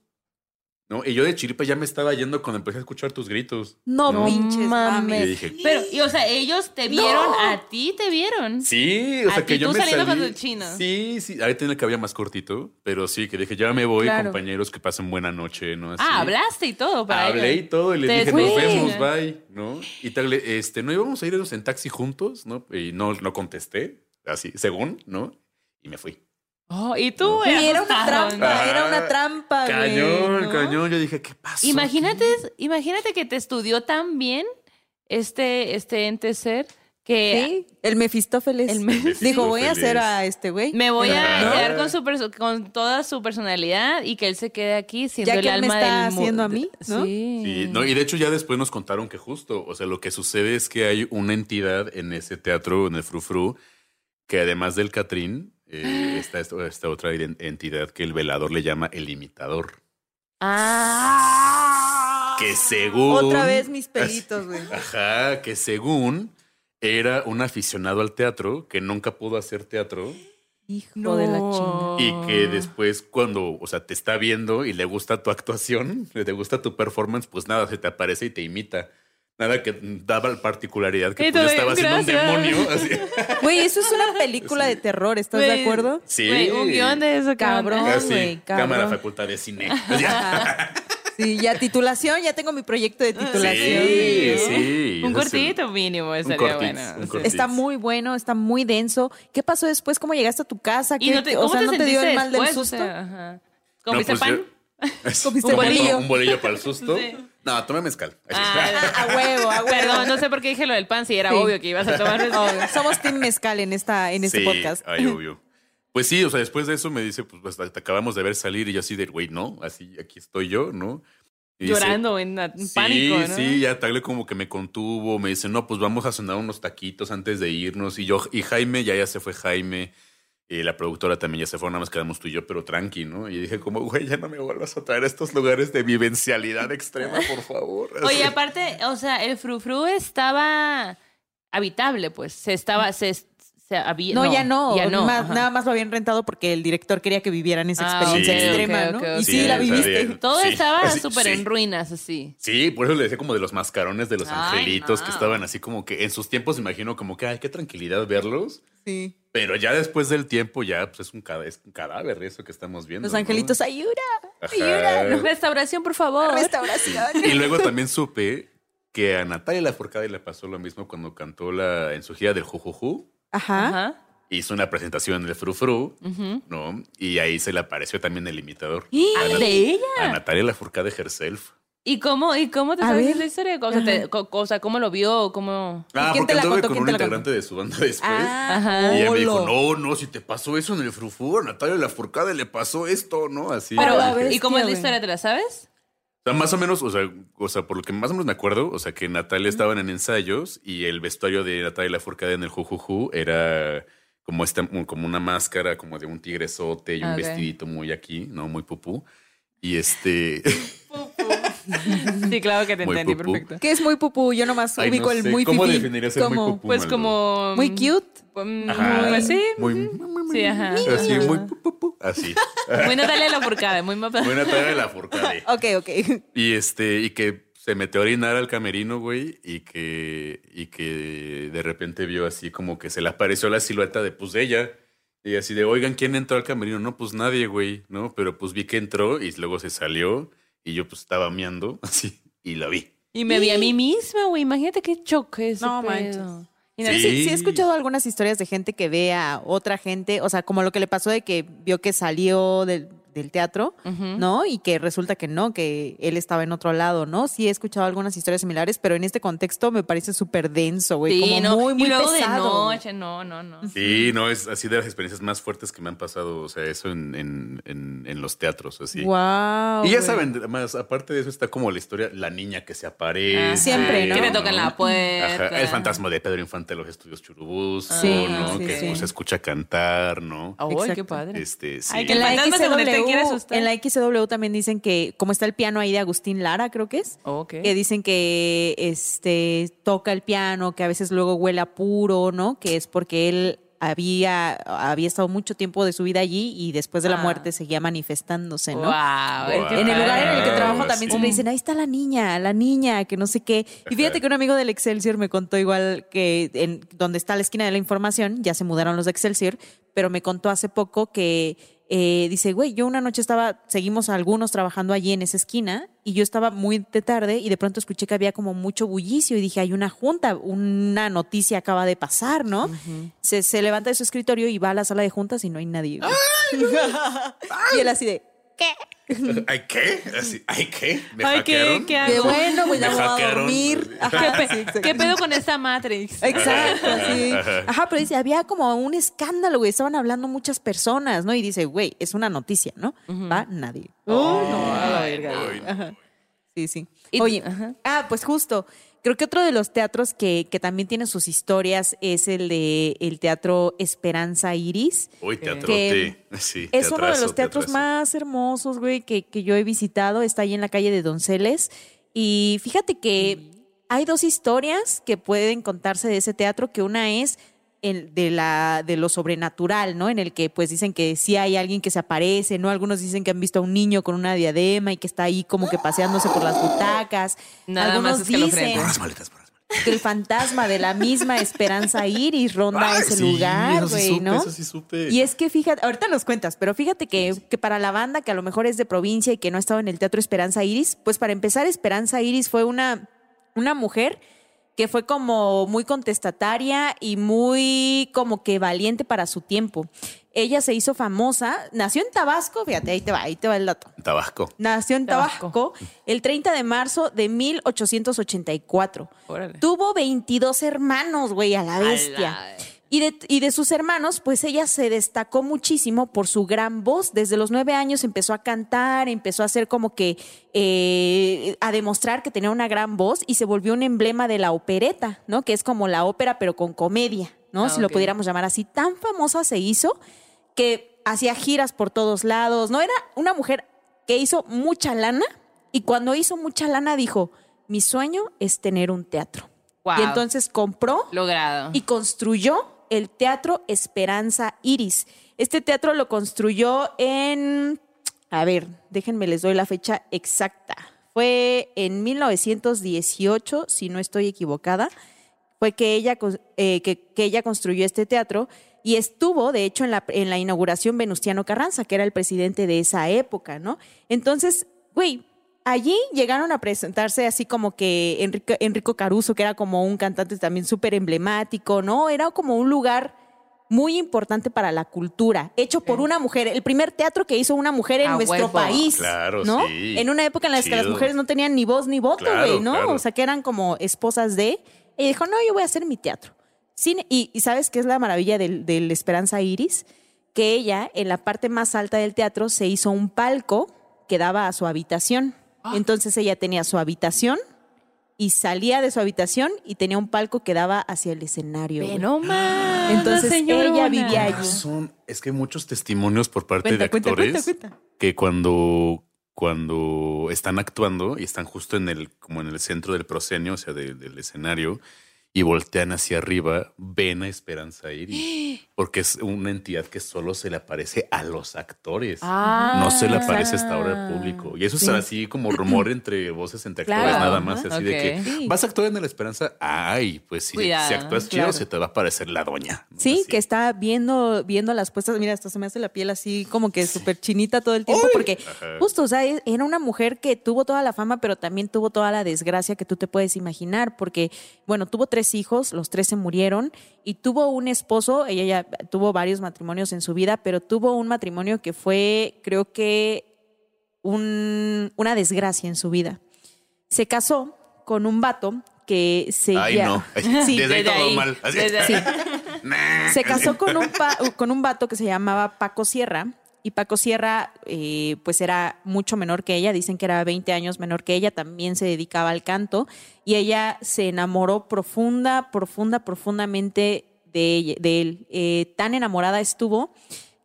¿No? Y yo de chiripa ya me estaba yendo cuando empecé a escuchar tus gritos. No, No pinches Y mames. yo dije, Pero, y, o sea, ellos te vieron, a ti te vieron. Sí, o A sea que yo tú me saliendo salí. con tu chino. Sí, sí. Ahí tenía el cabello más cortito, pero sí, que dije, ya me voy, Claro. compañeros, que pasen buena noche, ¿no? Así. Ah, hablaste y todo para Hablé y todo, y les Te dije, nos vemos, bye, ¿no? Y tal, este, no íbamos a irnos en taxi juntos, ¿no? Y no, no contesté, así, según, ¿no? Y me fui. Oh, y tú, Güey, era una trampa, ¿no? era una trampa, güey. Cañón, ¿no? cañón. Yo dije, ¿qué pasó? Imagínate, imagínate que te estudió tan bien este, este ente ser que Sí, el Mefistófeles. El Me- Dijo, voy a hacer Mefistófeles. a este güey. me voy a Ajá. quedar con, su perso- con toda su personalidad y que él se quede aquí siendo Ya el que él me alma está del haciendo a mí, ¿no? Sí. Sí, no, y de hecho ya después nos contaron que justo, o sea, lo que sucede es que hay una entidad en ese teatro, en el Frufru, que además del Catrín, eh, está esta, esta otra entidad que el velador le llama el imitador. Ah. Que según... Otra vez mis pelitos, güey. Ajá, que según era un aficionado al teatro que nunca pudo hacer teatro Hijo de la chingada. y que después cuando, o sea, te está viendo y le gusta tu actuación, le gusta tu performance, pues nada, se te aparece y te imita. Nada que daba la particularidad que tú de, estaba haciendo un demonio. Así. (laughs) Güey, eso es una película de terror, ¿estás de acuerdo? Sí. Güey, un guion de eso, Cabrón. güey, cabrón. Cámara Facultad de Cine. (laughs) Sí, ya titulación, ya tengo mi proyecto de titulación. Sí, sí. Un cortito mínimo estaría bueno. Está muy bueno, está muy denso. ¿Qué pasó después? ¿Cómo llegaste a tu casa? ¿Y ¿Qué- no te, o sea, te ¿no te dio el mal del después? O susto? sea, ajá. No, ¿Comiste pues, pan? yo- (laughs) Comiste un bolillo. Un bolillo para el susto. Sí. No, tomé mezcal. Ah, a huevo, a huevo. Perdón, no sé por qué dije lo del pan, si era Sí. obvio que ibas a tomar. Obvio. Somos Team Mezcal en, esta, en este Sí, podcast. Ay, obvio. Pues sí, o sea, después de eso me dice, pues hasta te acabamos de ver salir y yo así de, güey, no, así aquí estoy yo, ¿no? Y dice, Llorando en, en Sí, pánico, ¿no? sí, ya Tagle como que me contuvo, me dice, no, pues vamos a cenar unos taquitos antes de irnos. Y yo, y Jaime, ya ya se fue Jaime. Y la productora también ya se fue, nada más quedamos tú y yo, pero tranqui, ¿no? Y dije como, güey, ya no me vuelvas a traer a estos lugares de vivencialidad extrema, por favor. (laughs) Oye, aparte, o sea, el frufru estaba habitable, pues. Se estaba, se, se había. No, ya no. Ya no. Más- ajá. nada más lo habían rentado porque el director quería que vivieran esa Ah, experiencia extrema, ¿no? Y sí, la viviste. Todo Sí, estaba (laughs) súper sí. en ruinas, así. Sí, por eso le decía como de los mascarones de los Ay, angelitos no. que estaban así como que en sus tiempos imagino como que, ay, qué tranquilidad verlos. Sí. Pero ya después del tiempo ya pues es un, es un cadáver eso que estamos viendo. Los ¿no? angelitos, ayuda, Ajá. ayuda. (laughs) Restauración, por favor. Restauración. Y luego también supe que a Natalia Lafourcade le pasó lo mismo cuando cantó la, en su gira del Jujuju. Ajá. Ajá. Hizo una presentación de Frufru, Ujú. ¿no? Y ahí se le apareció también el imitador. ¿Y? A ¿De ella? A Natalia Lafourcade herself. ¿Y cómo, ¿Y cómo te A sabes ver. la historia? O sea, te- co- o sea, ¿cómo lo vio? ¿Cómo...? Ah, quién te porque la anduve contó? con ¿Quién un te la contó? integrante de su banda después. Ah, Ajá. Y ella me dijo, no, no, si te pasó eso en el frufru, a Natalia Lafourcade le pasó esto, ¿no? Así. Pero, la Dije, bestia, ¿y cómo es la historia? ¿Te la sabes? O sea, más o menos, o sea, o sea, por lo que más o menos me acuerdo, o sea, que Natalia estaban en ensayos y el vestuario de Natalia Lafourcade en el Jujuju era como esta, como una máscara como de un tigresote y un vestidito muy aquí, ¿no? Muy pupú. Y este... (laughs) (laughs) (laughs) Sí, claro que te Muy entendí, pupú. perfecto. Que es muy pupú, yo nomás Ay, ubico no el sé, muy ¿Cómo definirías el muy pupú? Pues como... Muy cute. mm, Ajá. Pues sí. Muy... Sí, ajá. Así, muy pupú. Así. Muy Natalia Lafourcade, muy mapa. Muy Natalia Lafourcade. Ok, ok. Y este, y que se metió a orinar al camerino, güey, y que, y que de repente vio así como que se le apareció la silueta de pues de ella. Y así de, oigan, ¿quién entró al camerino? No, pues nadie, güey, ¿no? Pero pues vi que entró y luego se salió y yo pues estaba meando (laughs) así y la vi. Y me vi a mí misma, güey. Imagínate qué choque ese No pedo. manches. Y Sí. nada- sí, he escuchado algunas historias de gente que ve a otra gente, o sea, como lo que le pasó de que vio que salió del, del teatro. ¿no? Y que resulta que no, que él estaba en otro lado, ¿no? Sí he escuchado algunas historias similares, pero en este contexto me parece súper denso, güey. Sí, como no. muy, muy y luego pesado. de noche, no, no, no. Sí, no, es así de las experiencias más fuertes que me han pasado, o sea, eso en, en, en, en los teatros, así. Wow. Y ya saben, más aparte de eso está como la historia, la niña que se aparece. Ah, Siempre, ¿no? Que te tocan la puerta. Ajá, el fantasma de Pedro Infante de los estudios Churubús, Sí, ¿no? sí, que sí. pues, se escucha cantar, ¿no? Ay, Exacto. qué padre. Este, sí. Ay, que el la, fantasma te quiere XW, asustar. en la XW también dicen que, como está el piano ahí de Agustín Lara, creo que es, Ok. que dicen que este toca el piano, que a veces luego huele a puro, ¿no? Que es porque él había, había estado mucho tiempo de su vida allí y después de la Ah. muerte seguía manifestándose, ¿no? Wow, Wow. qué En el lugar en el que trabajo también sí. siempre dicen, ahí está la niña, la niña, que no sé qué. Y fíjate que un amigo del Excelsior me contó igual que en donde está la esquina de la información, ya se mudaron los de Excelsior, pero me contó hace poco que eh, dice, güey, yo una noche estaba, seguimos algunos trabajando allí en esa esquina y yo estaba muy de tarde y de pronto escuché que había como mucho bullicio y dije, hay una junta, una noticia acaba de pasar, ¿no? se, se levanta de su escritorio y va a la sala de juntas y no hay nadie. (laughs) y él así de, (laughs) ¿Ay qué? Así, ¿Ay qué? ¿Me Ay, ¿qué- hackearon? qué hago? qué bueno, pues ya Me voy a hackearon. dormir. ¿Qué, Ajá, pe- sí, exacto. ¿Qué pedo con esta Matrix? Exacto, sí. Ajá, pero dice, había como un escándalo, güey. Estaban hablando muchas personas, ¿no? Y dice, güey, es una noticia, ¿no? Va nadie. Oh, no, a la verga, güey. Ajá. Sí, sí. Y- Oye, ajá. ah, pues justo. Creo que otro de los teatros que, que también tiene sus historias es el de el Teatro Esperanza Iris. Uy, teatrote. Que (laughs) Sí, Es uno de los teatros teatrazo. más hermosos, güey, que, que yo he visitado. Está ahí en la calle de Donceles. Y fíjate que hay dos historias que pueden contarse de ese teatro, que una es el de, la, de lo sobrenatural, ¿no? En el que pues dicen que sí hay alguien que se aparece, ¿no? Algunos dicen que han visto a un niño con una diadema y que está ahí como que paseándose por las butacas. Nada Algunos más dicen Por las maletas, por las maletas. que el fantasma de la misma Esperanza Iris ronda Ay, ese sí, lugar, eso sí güey, supe, ¿no? Eso sí supe. Y es que fíjate, ahorita nos cuentas, pero fíjate que, que para la banda que a lo mejor es de provincia y que no ha estado en el Teatro Esperanza Iris, pues para empezar, Esperanza Iris fue una, una mujer que fue como muy contestataria y muy como que valiente para su tiempo. Ella se hizo famosa, nació en Tabasco, fíjate, ahí te va, ahí te va el dato. Tabasco. Nació en Tabasco. Tabasco el 30 de marzo de 1884. Órale. Tuvo 22 hermanos, güey, a la bestia. A la- Y de, y de sus hermanos, pues ella se destacó muchísimo por su gran voz. Desde los nueve años empezó a cantar, empezó a hacer como que eh, a demostrar que tenía una gran voz y se volvió un emblema de la opereta, ¿no? Que es como la ópera, pero con comedia, ¿no? Ah, si lo pudiéramos llamar así. Tan famosa se hizo que hacía giras por todos lados, ¿no? Era una mujer que hizo mucha lana y cuando hizo mucha lana dijo, mi sueño es tener un teatro. Wow. Y entonces compró Logrado. y construyó el Teatro Esperanza Iris. Este teatro lo construyó en, a ver, déjenme les doy la fecha exacta. Fue en 1918, si no estoy equivocada, fue que ella, eh, que ella construyó este teatro y estuvo, de hecho, en la, en la inauguración Venustiano Carranza, que era el presidente de esa época, ¿no? Entonces, güey, allí llegaron a presentarse así como que Enrico, Enrico Caruso, que era como un cantante también súper emblemático, ¿no? Era como un lugar muy importante para la cultura, hecho por una mujer, el primer teatro que hizo una mujer en A nuestro huevo. país, Claro, ¿no? sí. En una época en la que las mujeres no tenían ni voz ni voto, Claro, güey, ¿no? claro. O sea, que eran como esposas de, y dijo, no, yo voy a hacer mi teatro. Cine, y, y ¿sabes qué es la maravilla del, del Esperanza Iris? Que ella, en la parte más alta del teatro, se hizo un palco que daba a su habitación. Ah. Entonces ella tenía su habitación y salía de su habitación y tenía un palco que daba hacia el escenario. Nomás, Entonces, ella vivía allí. Son, es que hay muchos testimonios por parte Cuenta, de cuenta, actores cuenta, cuenta. que cuando, cuando están actuando y están justo en el, como en el centro del proscenio, o sea, de- del escenario, y voltean hacia arriba, ven a Esperanza Iris. (gasps) Porque es una entidad que solo se le aparece a los actores. Ah. No se le aparece hasta ahora al público. Y eso es así como rumor entre voces, entre actores, nada más. Así de que vas a actuar en la Esperanza. Ay, pues si, Cuidado, si actúas chido, claro. se te va a aparecer la doña. ¿no? Sí, Así. que está viendo, viendo las puestas. Mira, hasta se me hace la piel así como que súper chinita todo el tiempo, porque Ajá. justo, o sea, e- era una mujer que tuvo toda la fama, pero también tuvo toda la desgracia que tú te puedes imaginar, porque, bueno, tuvo tres hijos, los tres se murieron, y tuvo un esposo, ella ya tuvo varios matrimonios en su vida, pero tuvo un matrimonio que fue, creo que, un- una desgracia en su vida. Se casó con un vato que se Ay, no. (laughs) (laughs) Sí, Desde ahí desde todo ahí. mal. Así- Desde- Sí. (laughs) Nah. Se casó con un, pa- con un vato que se llamaba Paco Sierra. Y Paco Sierra, eh, pues era mucho menor que ella, dicen que era 20 años menor que ella, también se dedicaba al canto. Y ella se enamoró profunda, profunda, profundamente de, ella- de él. Eh, tan enamorada estuvo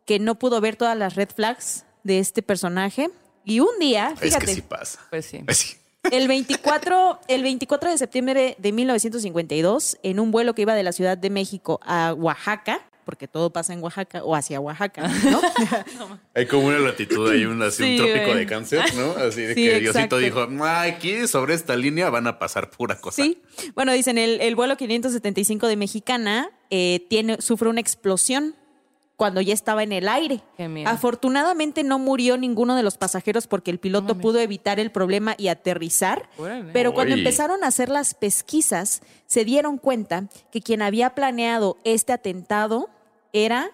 que no pudo ver todas las red flags de este personaje. Y un día, Es fíjate, que sí pasa. Pues sí. Así. el 24, el 24 de septiembre de 1952, en un vuelo que iba de la Ciudad de México a Oaxaca, porque todo pasa en Oaxaca o hacia Oaxaca, ¿no? (laughs) Hay como una latitud, hay un, así, Sí, un trópico de cáncer, ¿no? Así de Sí, que exacto. Diosito dijo, "Ay, aquí sobre esta línea van a pasar pura cosa. Sí. Bueno, dicen, el, el vuelo 575 de Mexicana eh, tiene, sufre una explosión cuando ya estaba en el aire. Afortunadamente no murió ninguno de los pasajeros porque el piloto pudo evitar el problema y aterrizar. Órale. Pero cuando empezaron a hacer las pesquisas, se dieron cuenta que quien había planeado este atentado era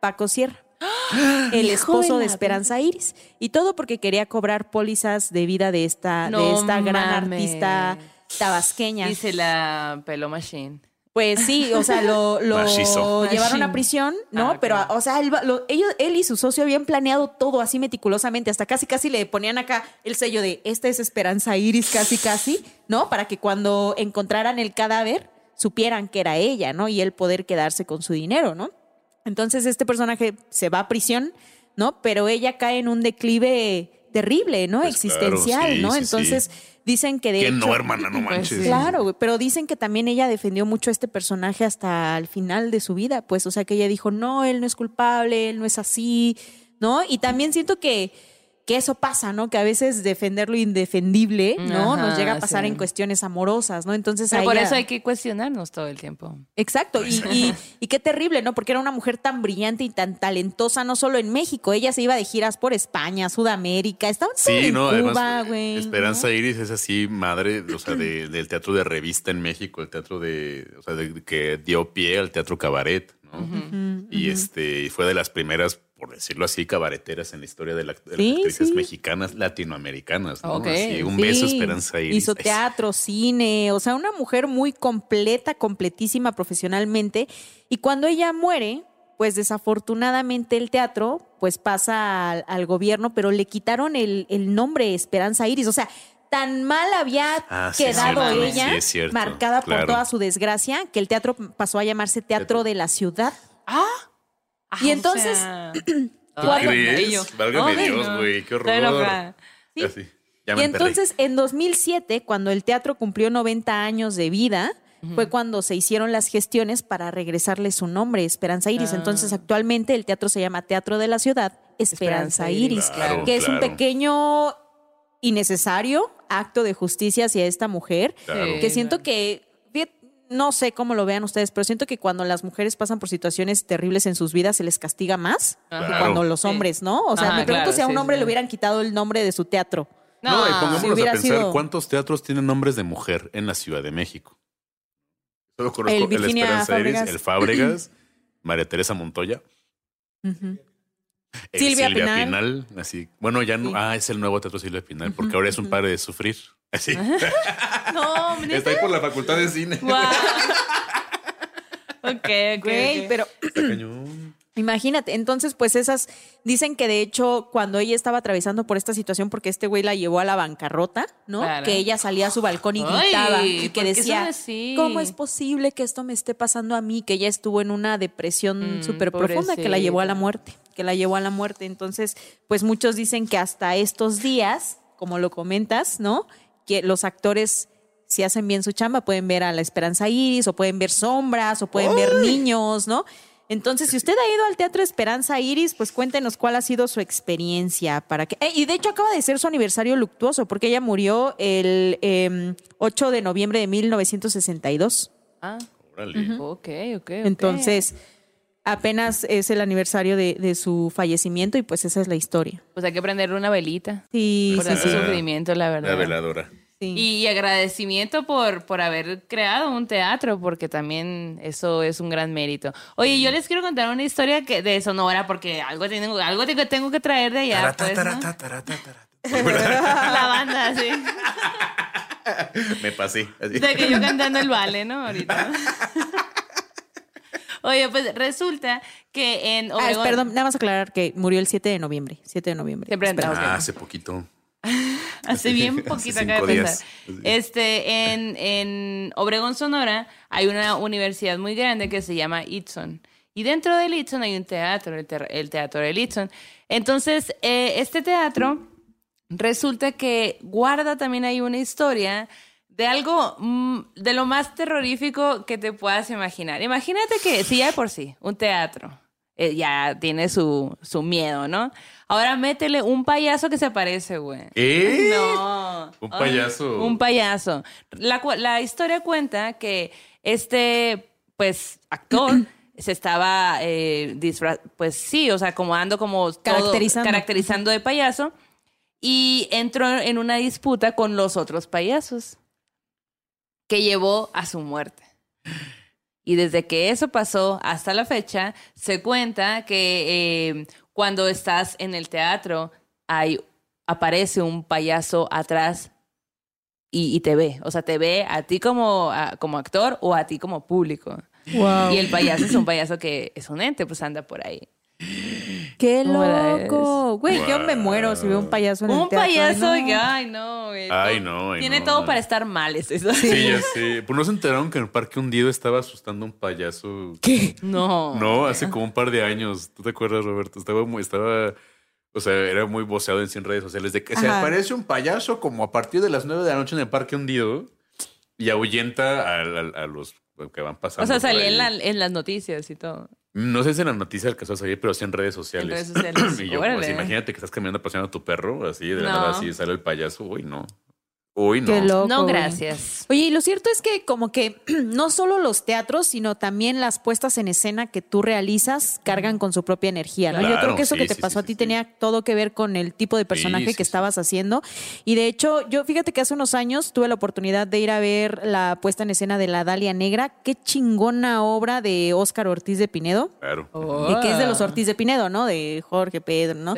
Paco Sierra. (gasps) El esposo de Esperanza Iris. Y todo porque quería cobrar pólizas de vida de esta, de esta gran mames. artista tabasqueña. Dice la pelo machine. Pues sí, o sea, lo, (laughs) llevaron a prisión, ¿no? Ah. Pero, o sea, él, va- lo- ellos, él y su socio habían planeado todo así meticulosamente, hasta casi casi le ponían acá el sello de esta es Esperanza Iris, casi casi, ¿no? Para que cuando encontraran el cadáver supieran que era ella, ¿no? Y él poder quedarse con su dinero, ¿no? Entonces este personaje se va a prisión, ¿no? Pero ella cae en un declive terrible, ¿no? Pues claro, Existencial, sí, ¿no? sí, Entonces dicen que de Que no, hermana, no Pues manches. Claro, pero dicen que también ella defendió mucho a este personaje hasta el final de su vida, pues, o sea, que ella dijo, no, él no es culpable, él no es así, ¿no? Y también siento que, que eso pasa, ¿no? Que a veces defender lo indefendible, ¿no? Ajá, Nos llega a pasar sí. en cuestiones amorosas, ¿no? Entonces, Pero por eso hay que cuestionarnos todo el tiempo. Exacto, y, y, (laughs) y qué terrible, ¿no? Porque era una mujer tan brillante y tan talentosa, no solo en México, ella se iba de giras por España, Sudamérica, estaba en Sí, no, Cuba, güey. Esperanza Iris es así, madre, o sea, de- (clears throat) del teatro de revista en México, el teatro de, o sea, de- que dio pie al teatro cabaret, ¿no? Y este, y fue de las primeras, por decirlo así, cabareteras en la historia de, la- de las actrices sí. mexicanas latinoamericanas, ¿no? Ok, Así, un Sí, beso, Esperanza Iris. Hizo teatro, cine, o sea, una mujer muy completa, completísima profesionalmente. Y cuando ella muere, pues desafortunadamente el teatro, pues pasa al, al gobierno, pero le quitaron el, el nombre Esperanza Iris. O sea, tan mal había Ah, quedado cierto, ella, sí, es cierto, marcada por toda su desgracia, que el teatro pasó a llamarse Teatro de la Ciudad. Ah, Ah, Y o entonces, sea, (clears throat) ¿Tú ay, crees? bello. Válgame Ay, Dios, no. güey, qué horror. Así, ya Y entonces, en 2007, cuando el teatro cumplió 90 años de vida, fue cuando se hicieron las gestiones para regresarle su nombre, Esperanza Iris. Ah. Entonces, actualmente el teatro se llama Teatro de la Ciudad Esperanza, Esperanza Iris, Claro, que es un pequeño innecesario acto de justicia hacia esta mujer, Claro. Que siento que, no sé cómo lo vean ustedes, pero siento que cuando las mujeres pasan por situaciones terribles en sus vidas se les castiga más que cuando los hombres, ¿no? O sea, me pregunto claro, si a un sí, hombre sí. le hubieran quitado el nombre de su teatro. No, y No, pongámonos si a hubiera pensar sido- cuántos teatros tienen nombres de mujer en la Ciudad de México. Solo conozco El el, Esperanza Fábregas. Iris, el Fábregas, María Teresa Montoya. El Silvia Silvia, Pinal. Pinal. así. Bueno, ya no, Sí. ah, es el nuevo teatro Silvia Pinal, porque ahora es un padre de sufrir. Así. No, ¿neta? Está ahí por la facultad de cine. Guau. ok, ok. Güey, ok. pero Está cañón. Imagínate, entonces pues esas dicen que de hecho cuando ella estaba atravesando por esta situación porque este güey la llevó a la bancarrota, ¿no? Claro. Que ella salía a su balcón y Ay, gritaba y ¿por que decía? ¿cómo es posible que esto me esté pasando a mí? Que ella estuvo en una depresión Mm, súper profunda que la llevó a la muerte, que la llevó a la muerte. Entonces, pues muchos dicen que hasta estos días, como lo comentas, ¿no? Que los actores si hacen bien su chamba, pueden ver a la Esperanza Iris, o pueden ver sombras, o pueden ver niños, ¿no? Entonces, si usted ha ido al Teatro Esperanza Iris, pues cuéntenos cuál ha sido su experiencia para que. Eh, y de hecho acaba de ser su aniversario luctuoso, porque ella murió el eh, 8 de noviembre de 1962. Ah, Órale. ok, ok. ok. Entonces, apenas es el aniversario de, de su fallecimiento, y pues esa es la historia. Pues hay que prenderle una velita. Sí, por sí. sí. sufrimiento, la verdad. La veladora. Sí. Y agradecimiento por, por haber creado un teatro, porque también eso es un gran mérito. Oye, yo les quiero contar una historia que, de Sonora, porque algo tengo, algo tengo, tengo que traer de allá. pues, ¿no? (laughs) La banda, sí. Me pasé. así. De que yo cantando el vale, ¿no? (laughs) Ahorita. Oye, pues resulta que en Ah, perdón, nada más aclarar que murió el 7 de noviembre. 7 de noviembre. Ah, hace poquito. Hace bien (laughs) poquito acaba de días. pensar. Este, en, en Obregón, Sonora, hay una universidad muy grande que se llama Itson. Y dentro del Itson hay un teatro, el, el Teatro del Itson. Entonces, eh, este teatro resulta que guarda también ahí una historia de algo mm, de lo más terrorífico que te puedas imaginar. Imagínate que, si ya de por sí, un teatro eh, ya tiene su, su miedo, ¿no? Ahora métele un payaso que se aparece, güey. ¿Eh? No. Un Ay, payaso. un payaso. La, la historia cuenta que este, pues, actor (clears throat) se estaba, eh, disfra- pues sí, o sea, como ando como todo- Caracterizando. caracterizando de payaso y entró en una disputa con los otros payasos que llevó a su muerte. Y desde que eso pasó hasta la fecha, se cuenta que eh, cuando estás en el teatro, hay, aparece un payaso atrás y, y te ve. O sea, te ve a ti como, a- como actor o a ti como público. Wow. Y el payaso es un payaso que es un ente, pues anda por ahí. ¡Qué ¿Cómo la loco! Güey, yo me muero si veo un payaso en el Un teatro. payaso Ay, no. ay, no, güey. Ay, no, ay, Tiene no, todo para estar mal. eso. Sí, ya sé. Pues no se enteraron que en el parque hundido estaba asustando a un payaso. ¿Qué? No. No, hace como un par de años. ¿Tú te acuerdas, Roberto? Estaba muy, estaba, o sea, era muy voceado en 100 redes sociales de que se aparece un payaso como a partir de las 9 de la noche en el parque hundido y ahuyenta a, a- a los que van pasando. O sea, salía en, la- en las noticias y todo. No sé si en la noticia alcanzó a salir, pero sí en redes sociales. En redes sociales. (clears throat) y yo, pues, imagínate que estás caminando paseando a tu perro, así de la No. nada, así sale el payaso. Uy, no. Uy, no. Qué loco. No, gracias. Oye, y lo cierto es que como que (clears throat) no solo los teatros, sino también las puestas en escena que tú realizas cargan con su propia energía, ¿no? Yo creo que eso sí, que te sí, pasó sí, a ti sí, tenía todo que ver con el tipo de personaje que sí. estabas haciendo. Y de hecho, yo fíjate que hace unos años tuve la oportunidad de ir a ver la puesta en escena de La Dalia Negra. Qué chingona obra de Óscar Ortiz de Pinedo. Claro. Y que es de los Ortiz de Pinedo, ¿no? De Jorge Pedro, ¿no?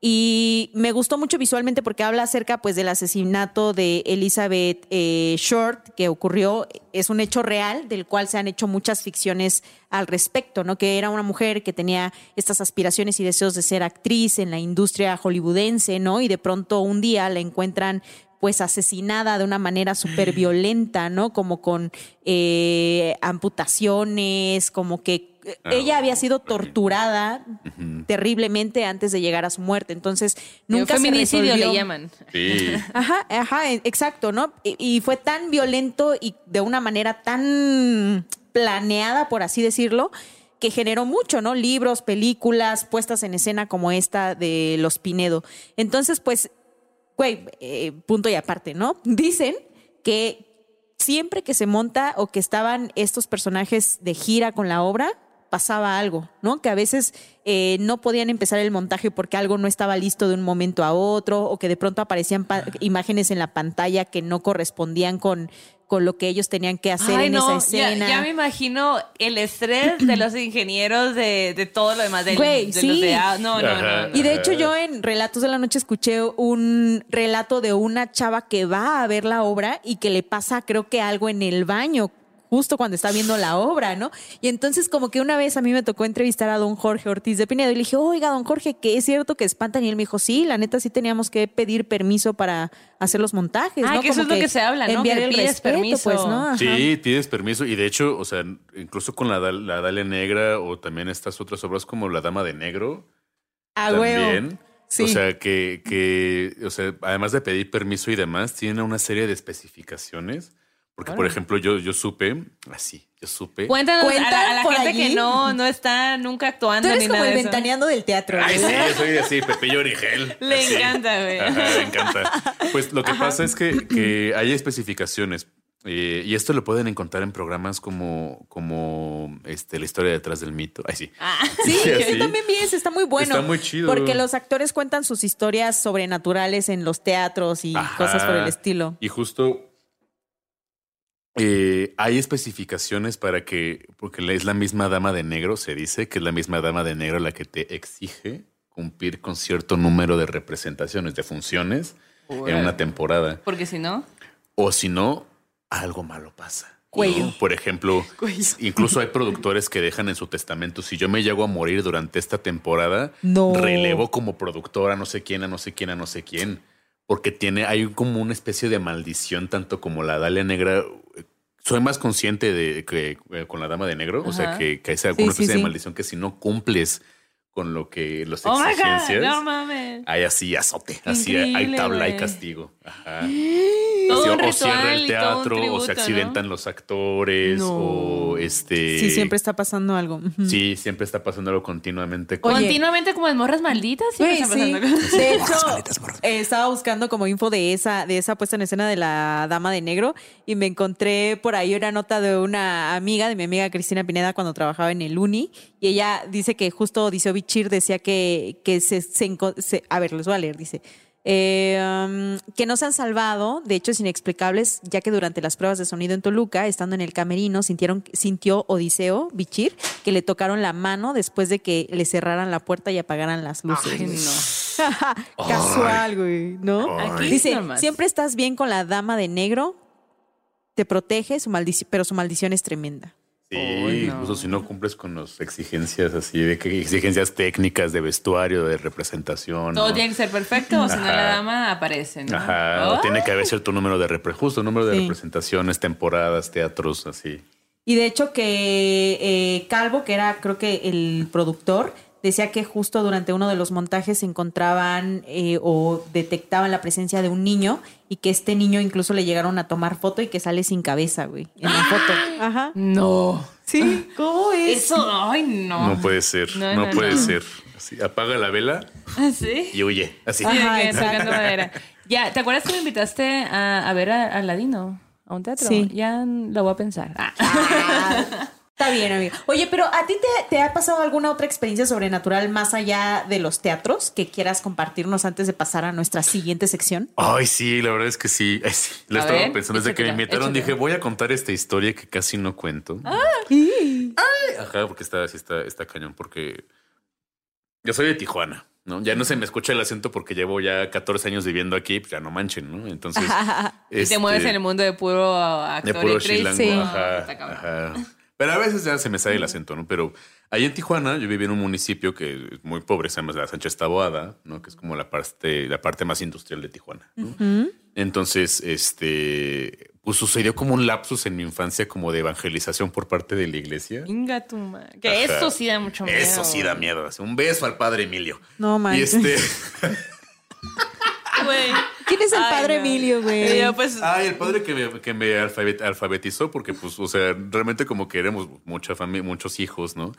Y me gustó mucho visualmente porque habla acerca pues del asesinato de Elizabeth eh, Short que ocurrió, es un hecho real del cual se han hecho muchas ficciones al respecto, ¿no? Que era una mujer que tenía estas aspiraciones y deseos de ser actriz en la industria hollywoodense, ¿no? Y de pronto un día la encuentran pues asesinada de una manera súper violenta, ¿no? Como con eh, amputaciones, como que Ah, ella había sido torturada terriblemente antes de llegar a su muerte. Entonces, nunca se feminicidio resolvió. le llaman. Sí. Ajá, ajá, exacto, ¿no? Y, y fue tan violento y de una manera tan planeada, por así decirlo, que generó mucho, ¿no? Libros, películas, puestas en escena como esta de Los Pinedo. Entonces, pues, güey, eh, punto y aparte, ¿no? (laughs) Dicen que siempre que se monta o que estaban estos personajes de gira con la obra, pasaba algo, ¿no? Que a veces eh, no podían empezar el montaje porque algo no estaba listo de un momento a otro o que de pronto aparecían pa- imágenes en la pantalla que no correspondían con, con lo que ellos tenían que hacer Ay, en no, esa ya, escena. ya me imagino el estrés de los ingenieros de, de todo lo demás. del- Güey, de sí. los de- ah, no, no, no. Y de hecho yo en Relatos de la Noche escuché un relato de una chava que va a ver la obra y que le pasa creo que algo en el baño justo cuando está viendo la obra, ¿no? Y entonces como que una vez a mí me tocó entrevistar a don Jorge Ortiz de Pinedo y le dije, oiga, don Jorge, que es cierto que espantan? Y él me dijo, sí, la neta sí teníamos que pedir permiso para hacer los montajes, Ah, ¿no? que eso es lo que se habla, ¿no? Enviar Que el pides respeto, permiso. pues, ¿no? Sí, pides permiso. Y de hecho, o sea, incluso con la, la Dalia Negra o también estas otras obras como La Dama de Negro. A huevo. también. Sí. O sea, que, que, o sea, además de pedir permiso y demás, tiene una serie de especificaciones. Porque, por ejemplo, yo, yo supe, así, yo supe. Cuéntanos a ¿Cuentan la, a la por gente allí? que no, no está nunca actuando Tú eres ni como nada el de eso. ventaneando del teatro. Ay, sí, ¿verdad? yo soy así, Pepillo Origel. Le así. encanta, güey. Ajá, me encanta. Pues lo que pasa es que, que hay especificaciones. eh, y esto lo pueden encontrar en programas como, como este, la historia detrás del mito. Ay, sí. Ah. (laughs) Sí, Sí, yo también vi eso, está muy bueno. Está muy chido. Porque los actores cuentan sus historias sobrenaturales en los teatros y Ajá. cosas por el estilo. Y justo eh, hay especificaciones para que, porque es la misma dama de negro, se dice que es la misma dama de negro la que te exige cumplir con cierto número de representaciones, de funciones en una temporada. Porque si no, O si no, algo malo pasa. Cuello. ¿no? Por ejemplo, incluso hay productores que dejan en su testamento, si yo me llego a morir durante esta temporada, No. relevo como productora no sé quién, a no sé quién, a no sé quién. Porque tiene, hay como una especie de maldición, tanto como la Dalia Negra. Soy más consciente de que eh, con la Dama de Negro, o sea, que, que hay alguna sí, especie sí. de maldición que si no cumples con lo que los oh god, exigencias, no mames. hay así azote, así hay tabla y castigo. Ajá. (gasps) Todo Sí, un o cierra ritual el y todo un teatro, o tributo, se ¿no? accidentan los actores, No. o este. Sí, siempre está pasando algo. Sí, siempre está pasándolo continuamente. con- Oye. Continuamente como en morras malditas. siempre Güey, están sí. pasando. De (laughs) hecho, eh, estaba buscando como info de esa, de esa puesta en escena de la Dama de Negro y me encontré por ahí una nota de una amiga, de mi amiga Cristina Pineda, cuando trabajaba en el Uni, y ella dice que justo Odiseo Bichir decía que, que se, se A ver, les voy a leer, dice. eh, um, que no se han salvado de hechos inexplicables, ya que durante las pruebas de sonido en Toluca, estando en el camerino, sintieron, sintió Odiseo Bichir que le tocaron la mano después de que le cerraran la puerta y apagaran las luces. Ay, güey. no. (laughs) Casual, güey, ¿no? Aquí Dice, nomás. siempre estás bien con la dama de negro, te protege, su pero su maldición es tremenda. Sí, no. incluso si no cumples con las exigencias así, de que exigencias técnicas de vestuario, de representación. Todo ¿no? tiene que ser perfecto, o si no la dama aparece, ¿no? Ajá, o Oh. tiene que haber cierto número de repre- justo número de Sí. representaciones, temporadas, teatros, así. Y de hecho que eh, Calvo, que era creo que el productor, decía que justo durante uno de los montajes se encontraban eh, o detectaban la presencia de un niño y que este niño incluso le llegaron a tomar foto y que sale sin cabeza, güey, en la foto. Ajá. No. Sí, ¿cómo es? Eso, ay, no. No puede ser, No, no, no, puede no. ser. Así, apaga la vela ¿Ah, ¿Sí? y huye. Así. Ajá, exacto. Ya, ¿te acuerdas que me invitaste a, a ver a, a Ladino? A un teatro. Sí. Ya lo voy a pensar. Ah. Está bien, amiga. Oye, pero ¿a ti te, te ha pasado alguna otra experiencia sobrenatural más allá de los teatros que quieras compartirnos antes de pasar a nuestra siguiente sección? Ay, sí, la verdad es que sí. Ay, (laughs) sí. Lo A estaba ver, pensando desde que me invitaron. échatela. Dije, voy a contar esta historia que casi no cuento. Ah. Ajá, porque está, sí está, está cañón. Porque yo soy de Tijuana, ¿no? Ya no se me escucha el acento porque llevo ya 14 años viviendo aquí, pues ya no manchen, ¿no? Entonces. (laughs) Y te este, mueves en el mundo de puro actor de puro y actriz. chilango, Sí. ajá, ajá. Pero a veces ya se me sale el acento, ¿no? Pero ahí en Tijuana yo viví en un municipio que es muy pobre, se llama la Sánchez Taboada, ¿no? Que es como la parte, la parte más industrial de Tijuana, ¿no? Entonces, este, pues sucedió como un lapsus en mi infancia como de evangelización por parte de la iglesia. Inga tu Que Ajá. eso sí da mucho miedo. Eso sí da miedo. Un beso al padre Emilio. No Y manches. este, (laughs) Güey. ¿Quién es el Ay, padre no. Emilio, güey? yo, pues, ay, el padre que me, que me alfabet- alfabetizó, porque pues, o sea, realmente como que éramos mucha familia, muchos hijos, ¿no?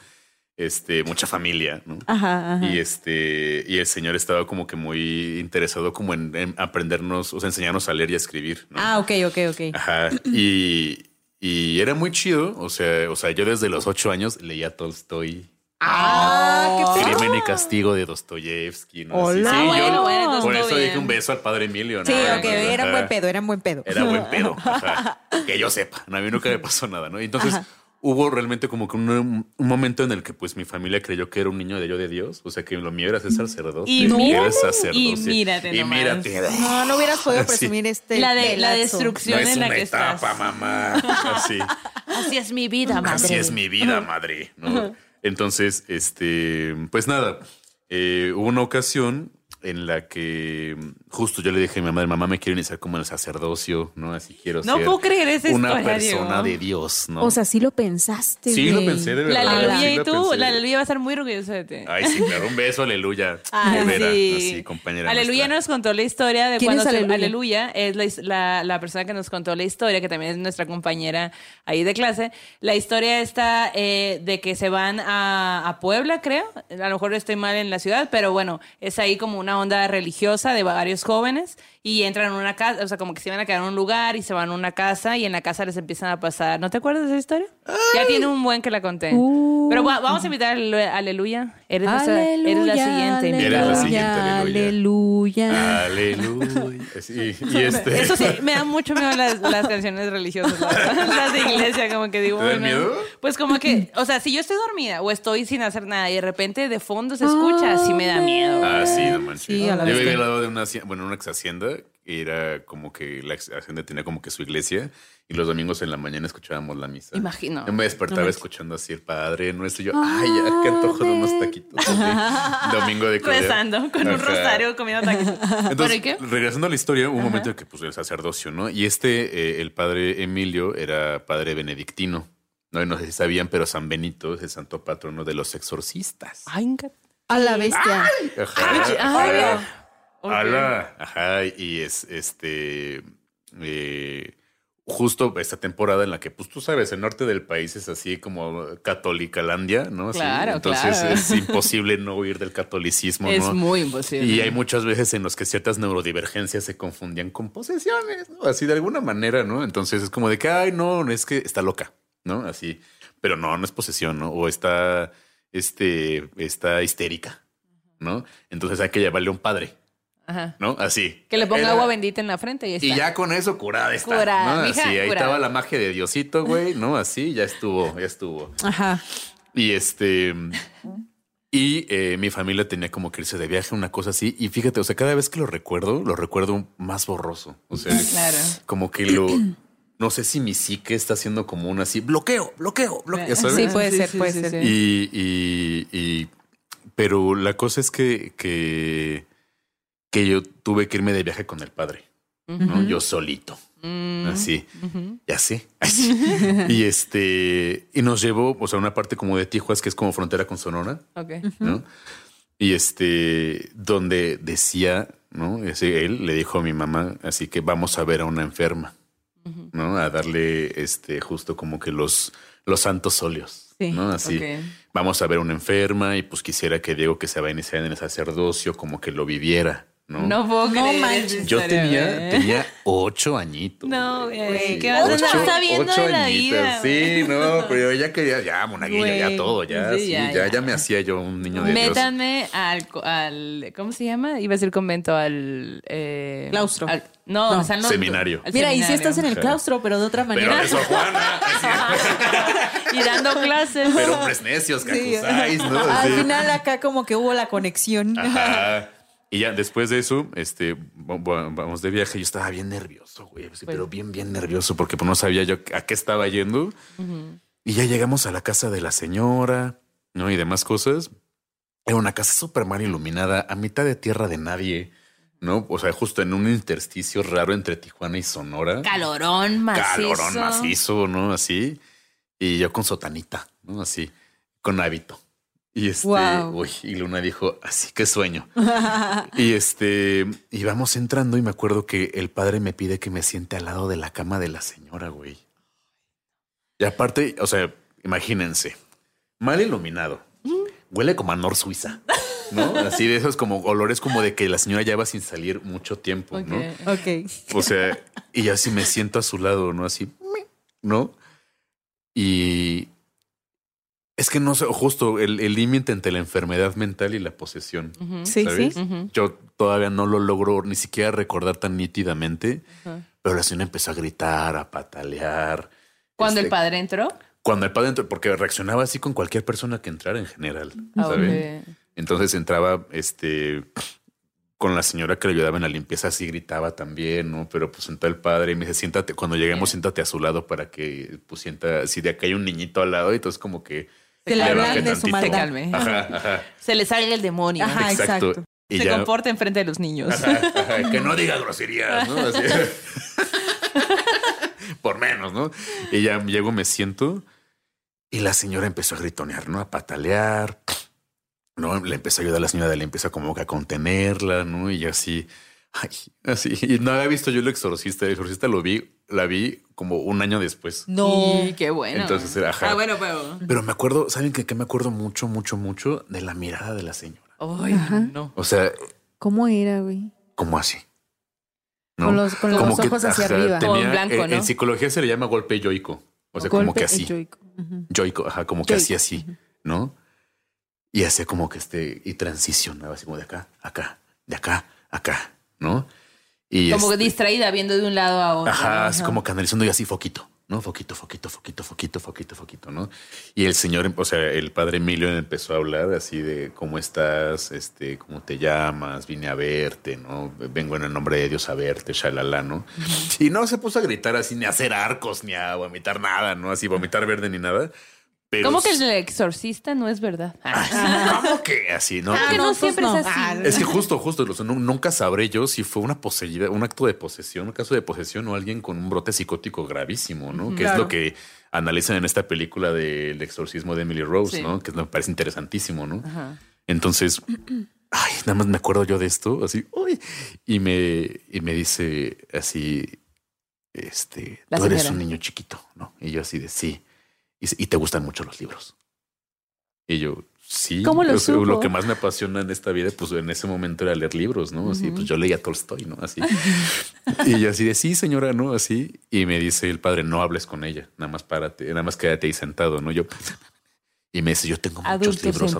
Este, mucha familia, ¿no? Ajá, ajá. Y este, y el señor estaba como que muy interesado como en, en aprendernos, o sea, enseñarnos a leer y a escribir, ¿no? Ah, ok, ok, ok. Ajá. Y, y era muy chido. O sea, o sea, yo desde los ocho años leía Tolstoy. Ah, qué Crimen y castigo de Dostoyevsky. ¿no? Hola. sí, yo bueno, por eso dije un beso al padre Emilio. ¿no? Sí, ok, Entonces, era ajá, buen pedo, era buen pedo. Era buen pedo. (laughs) ajá. Que yo sepa. No, a mí nunca me pasó nada, ¿no? Y Entonces hubo realmente como que un, un momento en el que pues mi familia creyó que era un niño de yo de Dios. O sea, que lo mío era ser sacerdote. Y mírate, era sacerdote. y mírate Y mírate. No, no hubieras podido Sí. presumir este. la, de, la destrucción No es en la una que etapa, estás. mamá. (laughs) Así. Así es mi vida, madre. Así es mi vida, madre. ¿no? Entonces, este, pues nada, eh, hubo una ocasión en la que justo yo le dije a mi mamá, mamá me quiero iniciar como en el sacerdocio, ¿no? Así quiero No ser puedo creer esa una historia, persona Diego. de Dios, ¿no? O sea, sí lo pensaste. sí lo pensé de La verdad. aleluya sí y tú, la aleluya va a estar muy orgullosa de ti. Ay, sí, claro, un beso, aleluya. Ay, De veras, sí. así, compañera. Aleluya nuestra. nos contó la historia de ¿Quién cuando es se- Aleluya? Aleluya es la, la- la persona que nos contó la historia, que también es nuestra compañera ahí de clase. La historia está eh, de que se van a, a Puebla, creo. A lo mejor estoy mal en la ciudad, pero bueno, es ahí como una onda religiosa de varios jóvenes y entran en una casa, o sea, como que se van a quedar en un lugar y se van a una casa y en la casa les empiezan a pasar. ¿No te acuerdas de esa historia? Ya tiene un buen que la conté. Uh. Pero va- vamos a invitar a Aleluya. Aleluya. Eres, nuestra- eres la siguiente. Eres invitada. la siguiente, aleluya. Aleluya. Sí, y este. Eso sí, me dan mucho miedo las, las canciones religiosas, la verdad. (laughs) las de iglesia, como que digo, ¿Te bueno, miedo? pues como que, o sea, si yo estoy dormida o estoy sin hacer nada y de repente de fondo se escucha, sí me da miedo. Ah, sí, no Sí, a la Yo vivía al lado de una bueno, una ex hacienda, era como que la hacienda tenía como que su iglesia y los domingos en la mañana escuchábamos la misa. Imagino. Yo me despertaba escuchando así el padre nuestro y yo, ay, ya, qué antojo de unos taquitos. así. (laughs) Domingo de Cordero. Rezando con un Ajá. rosario comiendo taquitos. (laughs) Entonces, Bueno, ¿y qué? regresando a la historia, hubo un momento en que pues el sacerdocio, ¿no? Y este, eh, el padre Emilio era padre benedictino. No, Y no sé si sabían, pero San Benito es el santo patrono de los exorcistas. Ay, A la bestia. Ajá, Ay, ajá. Ala, ajá, y es este eh, justo esta temporada en la que, pues tú sabes, el norte del país es así como católicalandia, ¿no? Así, Claro, Entonces claro. es imposible no huir del catolicismo, Es ¿no? muy imposible. Y hay muchas veces en los que ciertas neurodivergencias se confundían con posesiones, ¿no? Así de alguna manera, ¿no? Entonces es como de que, ay, no, es que está loca, ¿no? Así, pero no, no es posesión, ¿no? O está, este, está histérica, ¿no? Entonces hay que llevarle a un padre, Ajá. ¿no? Así. Que le ponga Era- agua bendita en la frente y ya está. Y ya con eso curada está. Curada, ¿no? Así, ahí curada. estaba la magia de Diosito, güey, ¿no? Así, ya estuvo, ya estuvo. Ajá. Y este. Y eh, mi familia tenía como que irse de viaje, una cosa así. Y fíjate, o sea, cada vez que lo recuerdo, lo recuerdo más borroso. O sea, Claro. como que lo. No sé si mi psique está haciendo como un así bloqueo, bloqueo, bloqueo. ¿sabes? Sí, puede Sí, ser, sí, puede sí, ser. Y, y, y- pero la cosa es que, que, que yo tuve que irme de viaje con el padre, ¿no? Yo solito. Mm, Así, ujú. ya sé. (laughs) Así. y este, y nos llevó, o sea, una parte como de Tijuas, que es como frontera con Sonora, Ok. ¿no? Y este, donde decía, ¿no? Ese, él le dijo a mi mamá, así que vamos a ver a una enferma, ¿no? A darle, este, justo como que los, los santos óleos, Sí, ¿no? Así, vamos a ver una enferma y pues quisiera que Diego que se va a iniciar en el sacerdocio, como que lo viviera, ¿no? No puedo No creer manches. esa Yo tenía, güey. tenía ocho añitos. No, güey. ¿Qué vas a vas a sabiendo ocho de la añitos, vida? Sí, no, pero yo ya quería, ya, monaguillo, ya Güey. todo, ya, Sí, sí, ya, ya, ya. ya, me hacía yo un niño de Dios. Métanme al, co- al. ¿Cómo se llama? Iba a decir convento, al. eh, Claustro. al- no, No. o sea, no- Seminario. al Mira, y si seminario. estás en el claustro, pero de otra Pero manera. Sor Juana, (laughs) (laughs) Y dando clases. pero hombres necios que Sí. acusáis, ¿no? Al Sí. final acá como que hubo la conexión. Ajá. Y ya después de eso, este, va- va- vamos de viaje. Yo estaba bien nervioso, güey, sí, pero bien, bien nervioso porque pues, no sabía yo a qué estaba yendo. Y ya llegamos a la casa de la señora, ¿no? Y demás cosas. Era una casa súper mal iluminada, a mitad de tierra de nadie, ¿no? O sea, justo en un intersticio raro entre Tijuana y Sonora. Calorón macizo. Calorón macizo, ¿no? Así. Y yo con sotanita, ¿no? Así, con hábito. Y este, Wow. uy, y Luna dijo, así que sueño. y este, y vamos entrando y me acuerdo que el padre me pide que me siente al lado de la cama de la señora, güey. Y aparte, o sea, imagínense, mal iluminado, huele como a Nor Suiza, ¿no? Así de esos como olores como de que la señora ya va sin salir mucho tiempo. ¿no? Ok. O sea, y así me siento a su lado, ¿no? Así, ¿no? Y es que no sé, justo el límite entre la enfermedad mental y la posesión. Sí, ¿sabes? sí. Yo todavía no lo logro ni siquiera recordar tan nítidamente, pero la señora empezó a gritar, a patalear. Cuando el Este, padre entró. Cuando el padre entró, porque reaccionaba así con cualquier persona que entrara en general, Ah, ¿sabes? Entonces entraba este con la señora que le ayudaba en la limpieza, así gritaba también, ¿no? Pero pues entró el padre y me dice, siéntate, cuando lleguemos, siéntate a su lado para que pues sienta, si de acá hay un niñito al lado, y entonces como que Se le hablan de su maldad. Se calme. Ajá, ajá. Se le salga el demonio. Ajá, exacto. Y Se ya, comporta enfrente de los niños. ajá, ajá, que no diga groserías, ¿no? Así. (laughs) Por menos, ¿no? Y ya llego, me siento y la señora empezó a gritonear, ¿no? A patalear. No, le empezó a ayudar a la señora, le empieza como que a contenerla, ¿no? Y así, ay, así. Y no había visto yo el exorcista. El exorcista lo vi, la vi como un año después. No. Y qué bueno. Entonces era, ajá. Ah, bueno, pero. Pero me acuerdo, ¿saben qué? Que me acuerdo mucho, mucho, mucho de la mirada de la señora. Ay, Ajá. no. O sea, ¿Cómo era, güey? como así. ¿no? Con los, con Como los que, ojos hacia ajá, arriba. En blanco, en, ¿no? en psicología se le llama golpe yoico. O sea, como que así. Yoico, ajá, como que así, así, ¿no? Y hacía como que este, y transicionaba así como de acá, acá, de acá, acá, ¿no? Y Como este, distraída viendo de un lado a otro. Ajá, así como canalizando y así foquito, ¿no? Foquito, foquito, foquito, foquito, foquito, foquito, ¿no? Y el señor, o sea, el padre Emilio empezó a hablar así de cómo estás, este, cómo te llamas, vine a verte, ¿no? Vengo en el nombre de Dios a verte, shalala, ¿no? Y no se puso a gritar así, ni a hacer arcos, ni a vomitar nada, ¿no? Así vomitar verde ni nada. Pero ¿Cómo que el exorcista no es verdad? (laughs) Ah. ¿Cómo que así? No, Ah, que- no, pues siempre no. es así. Ah, es que justo, justo, o sea, nu- nunca sabré yo si fue una poseída, un acto de posesión, un caso de posesión o alguien con un brote psicótico gravísimo, ¿no? Que es lo que analizan en esta película del exorcismo de Emily Rose, Sí. ¿no? Que me parece interesantísimo, ¿no? Ajá. Entonces, ay, nada más me acuerdo yo de esto, así, uy, y me, y me dice así, este, La tú eres un niño chiquito, ¿no? Y yo así de sí, y, y te gustan mucho los libros. Y yo, sí, ¿Cómo lo que más me apasiona en esta vida, pues en ese momento era leer libros, ¿no? Así, pues yo leía Tolstoy, ¿no? Así. (laughs) y yo así de sí, señora, ¿no? Así. Y me dice el padre, no hables con ella, nada más párate, nada más quédate ahí sentado, ¿no? Yo. (laughs) Y me dice, yo tengo muchos libros.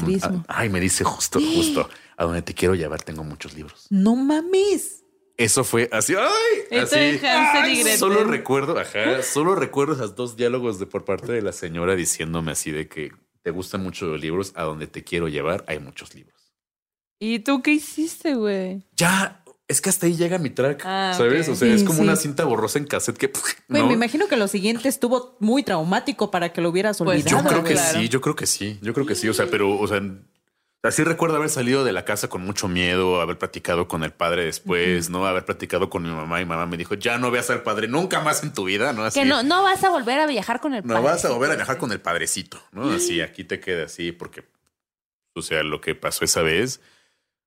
Ay, me dice justo, justo, a donde te quiero llevar tengo muchos libros. No mames. Eso fue así, ay, así. Solo recuerdo, ajá, solo recuerdo esos dos diálogos de por parte de la señora diciéndome así de que te gustan mucho los libros, a donde te quiero llevar hay muchos libros. ¿Y tú qué hiciste, güey? Ya, es que hasta ahí llega mi track, Ah, ¿sabes? O sea, Sí, es como sí. una cinta borrosa en cassette que Güey, no. me imagino que lo siguiente estuvo muy traumático para que lo hubieras Pues, olvidado. Yo creo que claro. sí, yo creo que sí, yo creo que sí, o sea, pero, o sea, así recuerdo haber salido de la casa con mucho miedo, haber platicado con el padre después, ¿no? Haber platicado con mi mamá y mamá me dijo, ya no veas al padre nunca más en tu vida, ¿no? Así, Que no, no vas a volver a viajar con el No padre. vas a volver a viajar con el padrecito, ¿no? Así, aquí te queda así, porque, o sea, lo que pasó esa vez,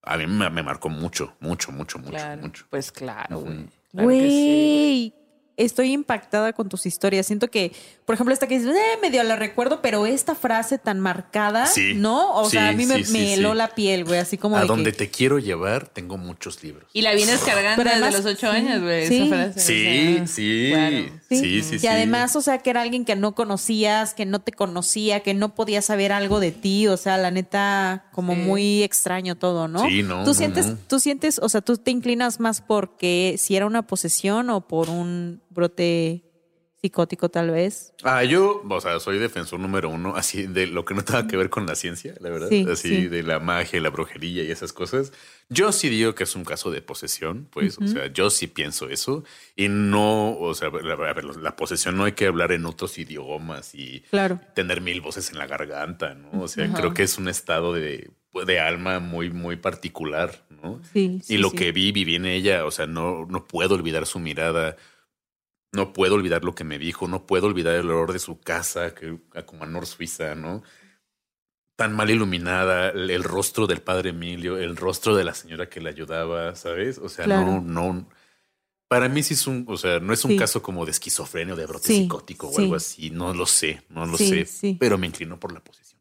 a mí me, me marcó mucho, mucho, mucho, mucho, Claro, mucho. Pues claro, güey. Claro sí. Güey, estoy impactada con tus historias. Siento que, por ejemplo, esta que dices, eh, medio la recuerdo, pero esta frase tan marcada, Sí, ¿no? O sea, a sí, mí me, sí, sí, me heló sí. la piel, güey, así como A de donde que- te quiero llevar, tengo muchos libros. Y la vienes cargando desde los ocho sí, años, güey. sí. esa frase, Sí, o sea, sí, claro. Sí. sí, sí, y sí. además, o sea, que era alguien que no conocías, que no te conocía, que no podía saber algo de ti, o sea, la neta, como Sí. muy extraño todo, ¿no? Sí, no, Tú no, sientes, no. tú sientes, o sea, tú te inclinas más porque si era una posesión o por un brote psicótico tal vez. Ah, yo, o sea, soy defensor número uno, (laughs) así de lo que no tenga que ver con la ciencia, la verdad. Sí, así sí. de la magia, la brujería y esas cosas. Yo sí digo que es un caso de posesión, pues, o sea, yo sí pienso eso. Y no, o sea, la, la posesión no hay que hablar en otros idiomas y Claro. tener mil voces en la garganta, ¿no? O sea, creo que es un estado de, de alma muy, muy particular, ¿no? sí, y lo sí. que vi, viví en ella, o sea, no, no puedo olvidar su mirada, no puedo olvidar lo que me dijo, no puedo olvidar el olor de su casa, que a Comanor Suiza, ¿no? Tan mal iluminada, el, el rostro del padre Emilio, el rostro de la señora que le ayudaba, ¿sabes? O sea, Claro. no, no. Para mí sí es un, o sea, no es un Sí. caso como de esquizofrenia o de brote Sí, psicótico o sí. algo así, no lo sé, no lo Sí, sé, sí. pero me inclino por la posición.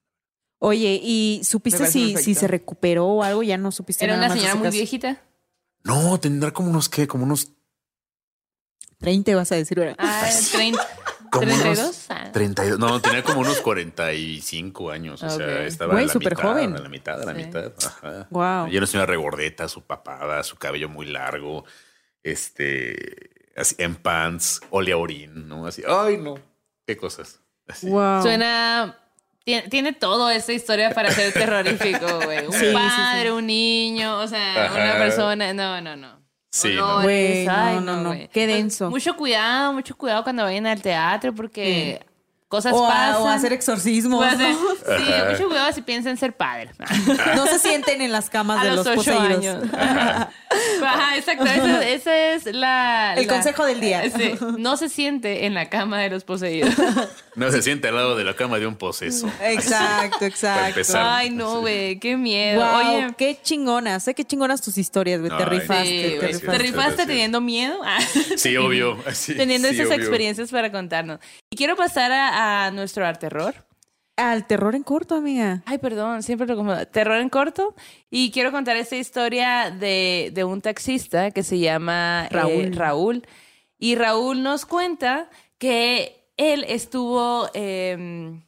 Oye, ¿y supiste si, si se recuperó o algo? ¿Ya no supiste Era nada una más señora muy caso? viejita. No, tendrá como unos, ¿qué? Como unos 30 vas a decir, ¿verdad? Ah, 30, Como 32. unos Ah. 32. No, tenía como unos 45 años. O sea, estaba Güey, a la mitad, joven. A la mitad, a la Sí. mitad. Ajá. Wow. Y era una señora regordeta, su papada, su cabello muy largo, este, así en pants, olea orín, ¿no? Así, ay, no. Qué cosas. Así. Wow. Suena. Tiene, tiene todo esta historia para ser terrorífico, güey. (laughs) Un Sí, sí, sí. padre, un niño, o sea, Ajá. una persona. No, no, no. Sí, no. Olores, no, ay, no, no. güey. Qué denso. mucho cuidado, mucho cuidado cuando vayan al teatro porque cosas O a, pasan. o hacer exorcismos. O hacer- ¿no? sí, mucho cuidado si piensan ser padres. (laughs) No se sienten en las camas A de los los, ocho poseídos. años. Ajá, exacto. Esa, esa es la. El la- consejo del día. Sí, no se siente en la cama de los poseídos. No se siente al lado de la cama de un poseso. Exacto, exacto. Ay, no, güey, qué miedo. Wow, Oye, qué chingonas, sé qué chingonas tus historias, güey. Te rifaste, sí, te güey, gracias, ¿te rifaste. teniendo miedo? Ah, Sí, obvio. Sí, (laughs) teniendo sí, esas obvio. experiencias para contarnos. Y quiero pasar a, a nuestro arte terror. Al terror en corto, amiga. Ay, perdón, siempre lo como terror en corto. Y quiero contar esta historia de, de un taxista que se llama eh, Raúl. Raúl. Y Raúl nos cuenta que él estuvo, eh,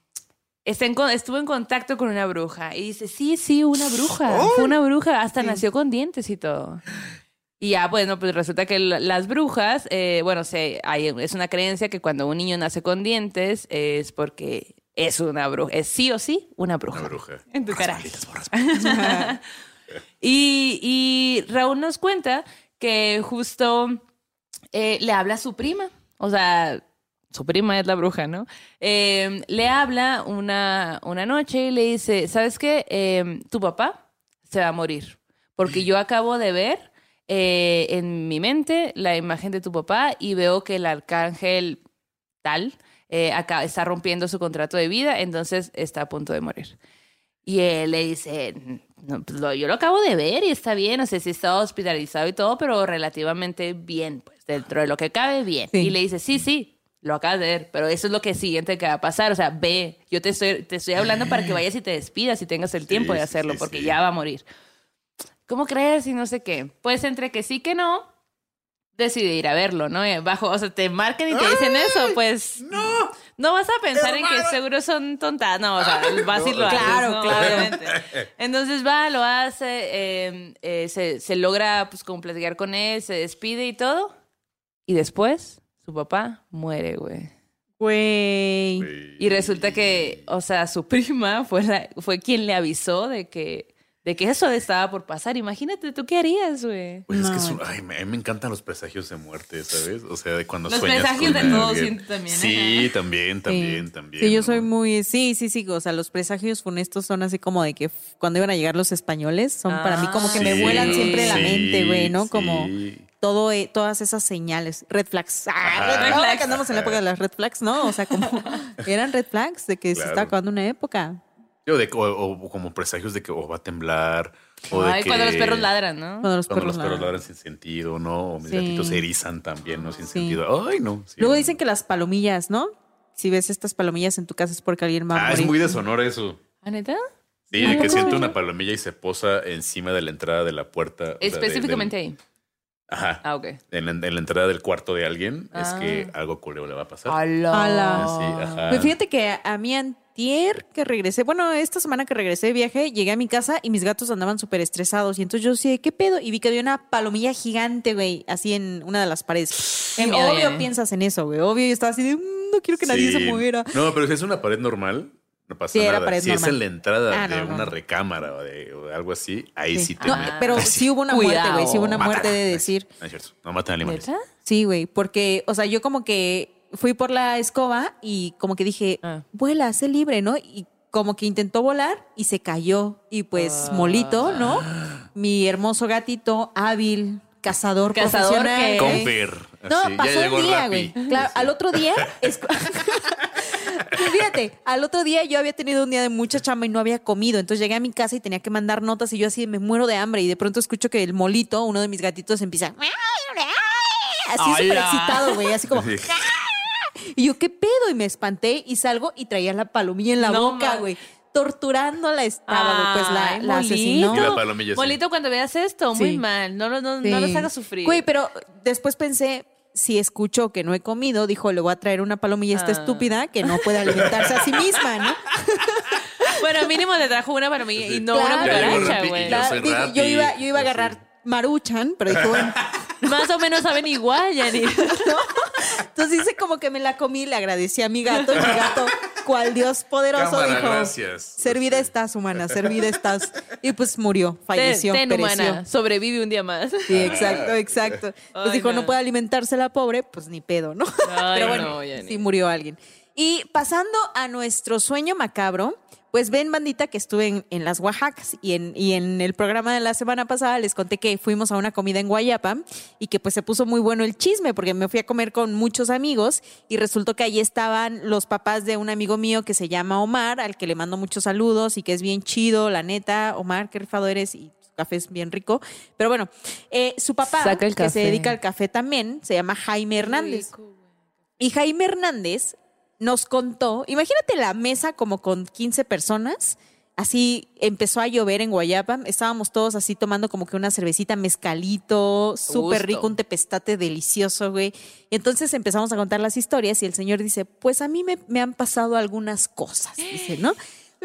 está en estuvo en contacto con una bruja. Y dice, sí, sí, una bruja. Fue una bruja. Hasta nació con dientes y todo. Y ya, bueno, pues resulta que las brujas, eh, bueno, se, hay, es una creencia que cuando un niño nace con dientes es porque es una bruja, es sí o sí una bruja. Una bruja. En tu cara. (laughs) Y, y Raúl nos cuenta que justo eh, le habla a su prima, o sea, su prima es la bruja, ¿no? Eh, le habla una, una noche y le dice, ¿sabes qué? Eh, tu papá se va a morir, porque yo acabo de ver eh, en mi mente la imagen de tu papá y veo que el arcángel tal eh, acá está rompiendo su contrato de vida, entonces está a punto de morir. Y él le dice, "No, pues, lo- yo lo acabo de ver y está bien, o sea, sí está hospitalizado y todo, pero relativamente bien, pues dentro de lo que cabe, bien. Sí. Y le dice, sí, sí, lo acabas de ver, pero eso es lo que siguiente que va a pasar, o sea, ve, yo te estoy, te estoy hablando para que vayas y te despidas y tengas el tiempo de hacerlo, sí, porque sí. ya va a morir. ¿Cómo crees? Y no sé qué. Pues entre que sí que no, decide ir a verlo, ¿no? Eh, Bajo, o sea, te marcan y te dicen eso, pues no, no vas a pensar en que seguro son tontas, no, o sea, (laughs) vas y lo haces, Claro, ¿no? claro. Obviamente. (laughs) Entonces va, lo hace, eh, eh, se, se logra pues como platicar con él, se despide y todo, y después su papá muere, güey. Güey. Y resulta que, o sea, su (laughs) prima fue, la- fue quien le avisó de que, de que eso estaba por pasar. Imagínate, ¿tú qué harías, güey? Pues es que No. es un- ay, me, a mí me encantan los presagios de muerte, ¿sabes? O sea, de cuando Los sueñas presagios con de siento también, Sí, ajá. también, también, también. Sí, yo ¿no? soy muy. Sí, sí, sí. O sea, los presagios funestos son así como de que cuando iban a llegar los españoles, son para mí como que me Sí, vuelan siempre la sí, mente, güey, ¿no? Como sí. todo, eh, todas esas señales. Red flags. Ah, Ajá. red flags. que andamos en la época de las red flags, ¿no? O sea, como (laughs) eran red flags de que se estaba acabando una época. Yo de, o, o como presagios de que o va a temblar. O de Ay, que, cuando los perros ladran, ¿no? Cuando los Cuando perros los perros ladran. ladran sin sentido, ¿no? O mis Sí. gatitos se erizan también, ¿no? Sin Sí. sentido. Ay, no. sí. Luego dicen que las palomillas, ¿no? Si ves estas palomillas en tu casa es porque alguien va a Ah, es muy de Sonora eso. ¿Ah, neta? Sí, de que siente una palomilla y se posa encima de la entrada de la puerta. o sea, de- Específicamente del- ahí. Ajá. Ah, ok. En la, en la entrada del cuarto de alguien es Ah. que algo culero le va a pasar. ¡Hala! Ah, ajá. Pues fíjate que a, a mí antier que regresé, bueno, esta semana que regresé de viaje, llegué a mi casa y mis gatos andaban súper estresados. Y entonces yo sí, ¿qué pedo? Y vi que había una palomilla gigante, güey, así en una de las paredes. Miedo, obvio piensas en eso, güey. Obvio yo estaba así de, "Mm, no quiero que nadie Sí. se muera. No, pero si es una pared normal, no pasa Sí, nada. si es en la entrada Ah, no, de no, una recámara o de o algo así, ahí sí, Sí. te No, me- pero sí hubo una muerte, güey. Sí hubo una muerte de decir. No es cierto. No matan animales. Sí, güey, porque, o sea, yo como que fui por la escoba y como que dije, Ah. vuela, sé libre, ¿no? Y como que intentó volar y se cayó. Y pues Molito, ¿no? Mi hermoso gatito, hábil, cazador, Cazador profesional. Comper. No, así, pasó ya un día, güey. Claro, al otro día. es- (laughs) Fíjate, al otro día yo había tenido un día de mucha chamba y no había comido. Entonces llegué a mi casa y tenía que mandar notas y yo así me muero de hambre. Y de pronto escucho que el molito, uno de mis gatitos, empieza. Así súper excitado, güey. Así como. Sí. Y yo, ¿qué pedo? Y me espanté y salgo y traía la palomilla en la No, boca, güey. Torturándola estaba, güey. Pues la, la Molito. asesinó. Y la palomilla así. Molito, cuando veas esto, muy Sí. mal. No, lo- no, Sí. no los hagas sufrir. Güey, pero después pensé, si escuchó que no he comido, dijo, le voy a traer una palomilla a esta Ah. estúpida que no puede alimentarse a sí misma, ¿no? (laughs) Bueno, mínimo le trajo una mí y no Claro. una cucaracha, güey. yo iba, yo iba a agarrar Maruchan, pero dije, bueno. (laughs) Más o menos saben igual, Yanni. (laughs) Entonces hice como que me la comí, le agradecí a mi gato y mi gato, cual Dios poderoso, Cámara, dijo, gracias. servida estás, humana, servida estás. Y pues murió, falleció, ten, ten, pereció. humana, sobrevive un día más. Sí, exacto, exacto. Pues Ay, dijo, no. no puede alimentarse la pobre, pues ni pedo, ¿no? Ay, Pero bueno, no, sí murió alguien. Y pasando a nuestro sueño macabro, pues ven, bandita, que estuve en, en las Oaxacas y en, y en el programa de la semana pasada les conté que fuimos a una comida en Guayapa y que pues se puso muy bueno el chisme porque me fui a comer con muchos amigos y resultó que allí estaban los papás de un amigo mío que se llama Omar, al que le mando muchos saludos y que es bien chido, la neta. Omar, qué rifado eres y café es bien rico. Pero bueno, eh, su papá, que se dedica al café también, se llama Jaime Hernández. Y Jaime Hernández nos contó, imagínate la mesa como con 15 personas, así empezó a llover en Guayapa, estábamos todos así tomando como que una cervecita mezcalito, súper rico, un tepestate delicioso, güey. Y entonces empezamos a contar las historias y el señor dice, pues a mí me, me han pasado algunas cosas, dice, ¿no?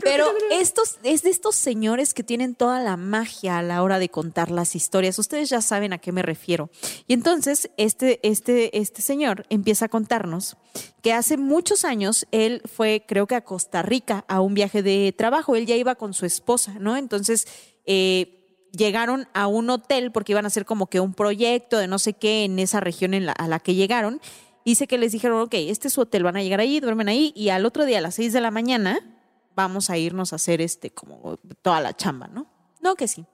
Pero (laughs) estos, es de estos señores que tienen toda la magia a la hora de contar las historias. Ustedes ya saben a qué me refiero. Y entonces este, este, este señor empieza a contarnos que hace muchos años él fue, creo que a Costa Rica, a un viaje de trabajo. Él ya iba con su esposa, ¿no? Entonces eh, llegaron a un hotel porque iban a hacer como que un proyecto de no sé qué en esa región en la- a la que llegaron. Dice que les dijeron, ok, este es su hotel, van a llegar ahí, duermen ahí y al otro día a las 6 de la mañana vamos a irnos a hacer este como toda la chamba, ¿no? No que sí.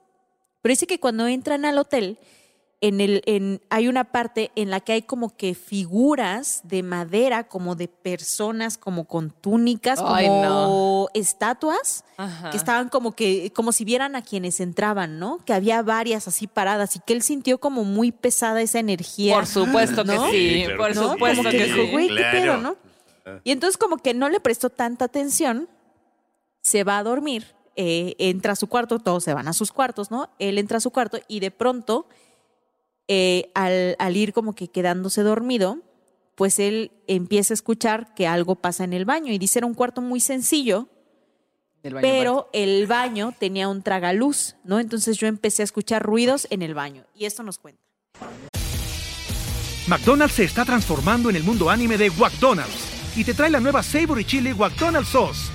Pero dice que cuando entran al hotel, en el, en, hay una parte en la que hay como que figuras de madera, como de personas, como con túnicas, Ay, como no. estatuas, Ajá. que estaban como que, como si vieran a quienes entraban, ¿no? Que había varias así paradas y que él sintió como muy pesada esa energía. Por supuesto que ¿No? sí, por supuesto como que, que sí. dijo, güey, qué Claro. pedo, ¿no? Y entonces como que no le prestó tanta atención, se va a dormir, eh, entra a su cuarto, todos se van a sus cuartos, ¿no? Él entra a su cuarto y de pronto, eh, al, al ir como que quedándose dormido, pues él empieza a escuchar que algo pasa en el baño y dice era un cuarto muy sencillo, baño pero el baño tenía un tragaluz, ¿no? Entonces yo empecé a escuchar ruidos en el baño y esto nos cuenta. McDonald's se está transformando en el mundo anime de McDonald's y te trae la nueva Savory Chili McDonald's Sauce.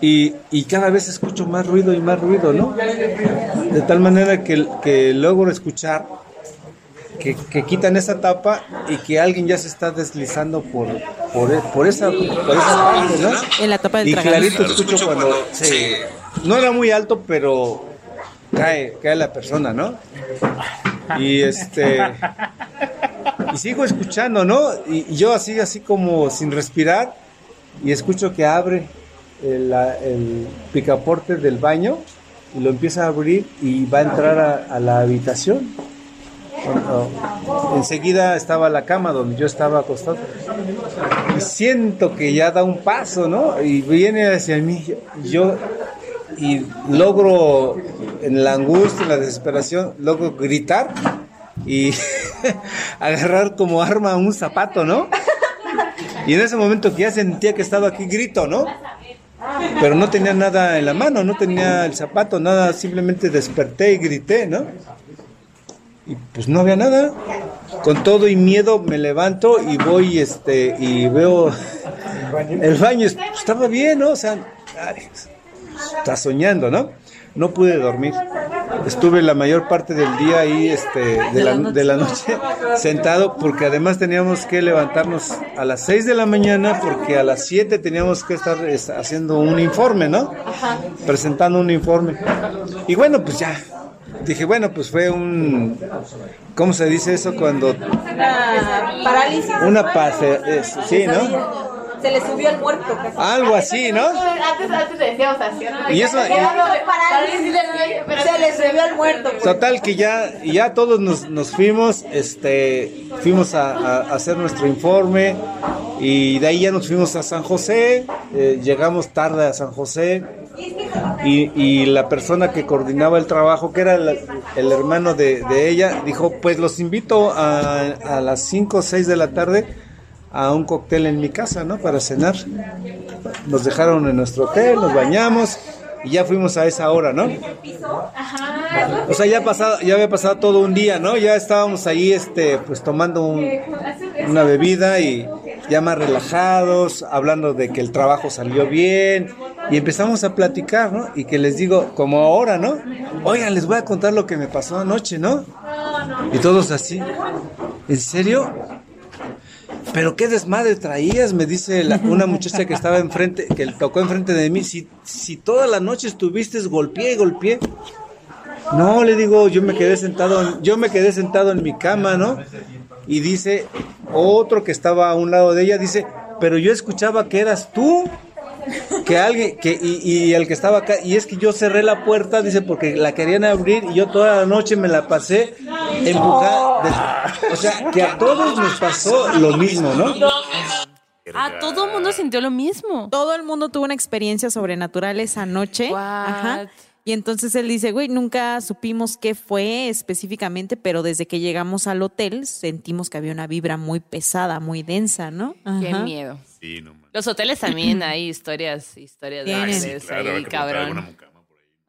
Y, y cada vez escucho más ruido y más ruido, ¿no? De tal manera que, que logro escuchar que, que quitan esa tapa y que alguien ya se está deslizando por, por, por esa, por esa parte, ¿no? En la tapa del Y clarito escucho cuando se... No era muy alto, pero cae, cae la persona, ¿no? Y este... Y sigo escuchando, ¿no? Y, y yo así, así como sin respirar y escucho que abre el, el picaporte del baño y lo empieza a abrir y va a entrar a, la habitación. Cuando enseguida estaba la cama donde yo estaba acostado. Y siento que ya da un paso, ¿no? Y viene hacia mí. Yo y logro, en la angustia, en la desesperación, logro gritar y (laughs) agarrar como arma un zapato, ¿no? Y en ese momento que ya sentía que estaba aquí, grito, ¿no? Pero no tenía nada en la mano, no tenía el zapato, nada, simplemente desperté y grité, ¿no? Y pues no había nada. Con todo y miedo me levanto y voy este y veo el baño estaba bien, ¿no? O sea, está soñando, ¿no? No pude dormir. Estuve la mayor parte del día ahí, este, de, la, de la noche, (laughs) sentado, porque además teníamos que levantarnos a las 6 de la mañana, porque a las 7 teníamos que estar es, haciendo un informe, ¿no? Presentando un informe. Y bueno, pues ya. Dije, bueno, pues fue un. ¿Cómo se dice eso cuando.? Una parálisis. Una pase. es- sí, ¿no? Se le subió el muerto. casi. Algo así, ¿no? Antes, antes decíamos así. ¿no? Y eso. Parálisis. Se le subió el muerto. pues. Total que ya, ya todos nos, nos fuimos, este, fuimos a, a- a hacer nuestro informe y de ahí ya nos fuimos a San José, eh, llegamos tarde a San José y, y la persona que coordinaba el trabajo, que era el, el hermano de, de ella, dijo, pues los invito a, a las 5 o 6 de la tarde a un cóctel en mi casa, ¿no? Para cenar. Nos dejaron en nuestro hotel, nos bañamos y ya fuimos a esa hora, ¿no? O sea, ya pasado, ya había pasado todo un día, ¿no? Ya estábamos ahí, este, pues tomando un- una bebida y ya más relajados, hablando de que el trabajo salió bien y empezamos a platicar, ¿no? Y que les digo, como ahora, ¿no? Oigan, les voy a contar lo que me pasó anoche, ¿no? Y todos así, ¿en serio? Pero qué desmadre traías, me dice la- (laughs) una muchacha que estaba enfrente, que tocó enfrente de mí. Si, si toda la noche estuviste golpeé y golpeé. No, le digo, yo me quedé sentado, en- yo me quedé sentado en mi cama, ¿no? Y dice otro que estaba a un lado de ella, dice, pero yo escuchaba que eras tú, que alguien, que y, y el que estaba acá, y es que yo cerré la puerta, dice, porque la querían abrir y yo toda la noche me la pasé empujada. O sea, que a todos nos pasó lo mismo, ¿no? Ah, todo el mundo sintió lo mismo. Todo el mundo tuvo una experiencia sobrenatural esa noche. What? Ajá. Y entonces él dice, güey, nunca supimos qué fue específicamente, pero desde que llegamos al hotel sentimos que había una vibra muy pesada, muy densa, ¿no? Qué miedo. Sí, no. Los hoteles también hay historias, historias de ángeles Claro, ahí, a cabrón.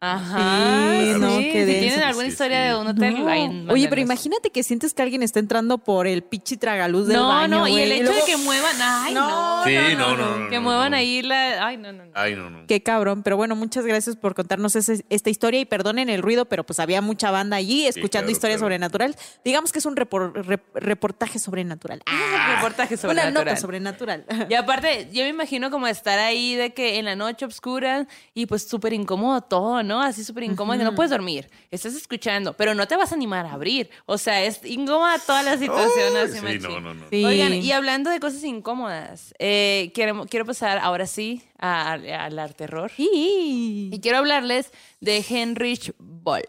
Ajá. Sí, Sí, no, si qué denso. tienen alguna Sí, historia sí. de un hotel, No. ahí, Oye, pero imagínate que sientes que alguien está entrando por el pichi tragaluz del No, baño, no, y güey, el hecho luego- de que muevan, ay, no. Sí, no, no, no, Que no, muevan no. ahí la, ay, no, no, no. Ay, no, no. Qué cabrón, pero bueno, muchas gracias por contarnos ese- esta historia y perdonen el ruido, pero pues había mucha banda allí escuchando claro, historias claro. sobrenaturales. Digamos que es un repor- rep- reportaje sobrenatural. Ah, reportaje Una sobrenatural. nota sobrenatural. Y aparte, yo me imagino como estar ahí de que en la noche oscura y pues súper incómodo todo, ¿no? Así súper incómodo, y no puedes dormir, estás escuchando, pero no te vas a animar a abrir. O sea, es incómoda toda la situación. Así, sí, no, no, no. Sí. Oigan, y hablando de cosas incómodas, eh, quiero, quiero pasar ahora sí al al terror. Sí. Y quiero hablarles de Heinrich Boll,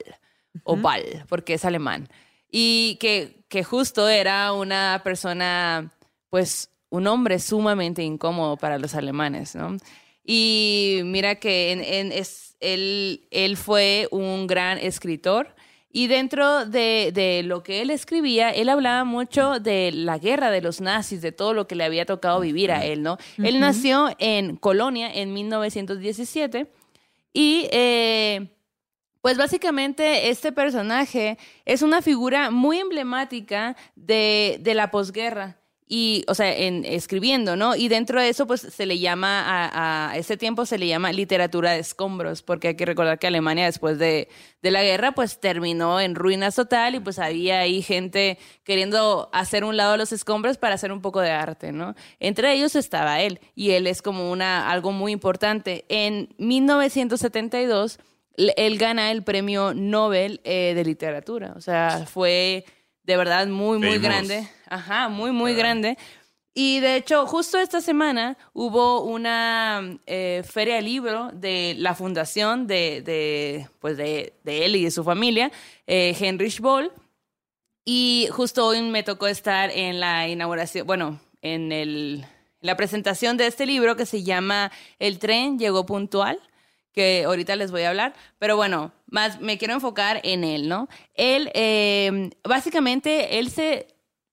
o Ball, porque es alemán. Y que, que justo era una persona, pues, un hombre sumamente incómodo para los alemanes, ¿no? Y mira que en- en- es, él, él fue un gran escritor. Y dentro de, de lo que él escribía, él hablaba mucho de la guerra de los nazis, de todo lo que le había tocado vivir a él, ¿no? Él nació en Colonia en 1917 y eh, pues básicamente este personaje es una figura muy emblemática de, de la posguerra. Y, o sea, en escribiendo, ¿no? Y dentro de eso, pues se le llama, a, a ese tiempo se le llama literatura de escombros, porque hay que recordar que Alemania después de, de la guerra, pues terminó en ruinas total y pues había ahí gente queriendo hacer un lado los escombros para hacer un poco de arte, ¿no? Entre ellos estaba él, y él es como una, algo muy importante. En 1972, l- él gana el premio Nobel eh, de literatura. O sea, fue de verdad muy, muy grande. Ajá, muy, muy grande. Y de hecho, justo esta semana hubo una eh, feria de libro de la fundación de, de, pues de, de él y de su familia, eh, Heinrich Boll. Y justo hoy me tocó estar en la inauguración, bueno, en el, la presentación de este libro que se llama El tren llegó puntual, que ahorita les voy a hablar, pero bueno, más me quiero enfocar en él, ¿no? Él, eh, básicamente, él se,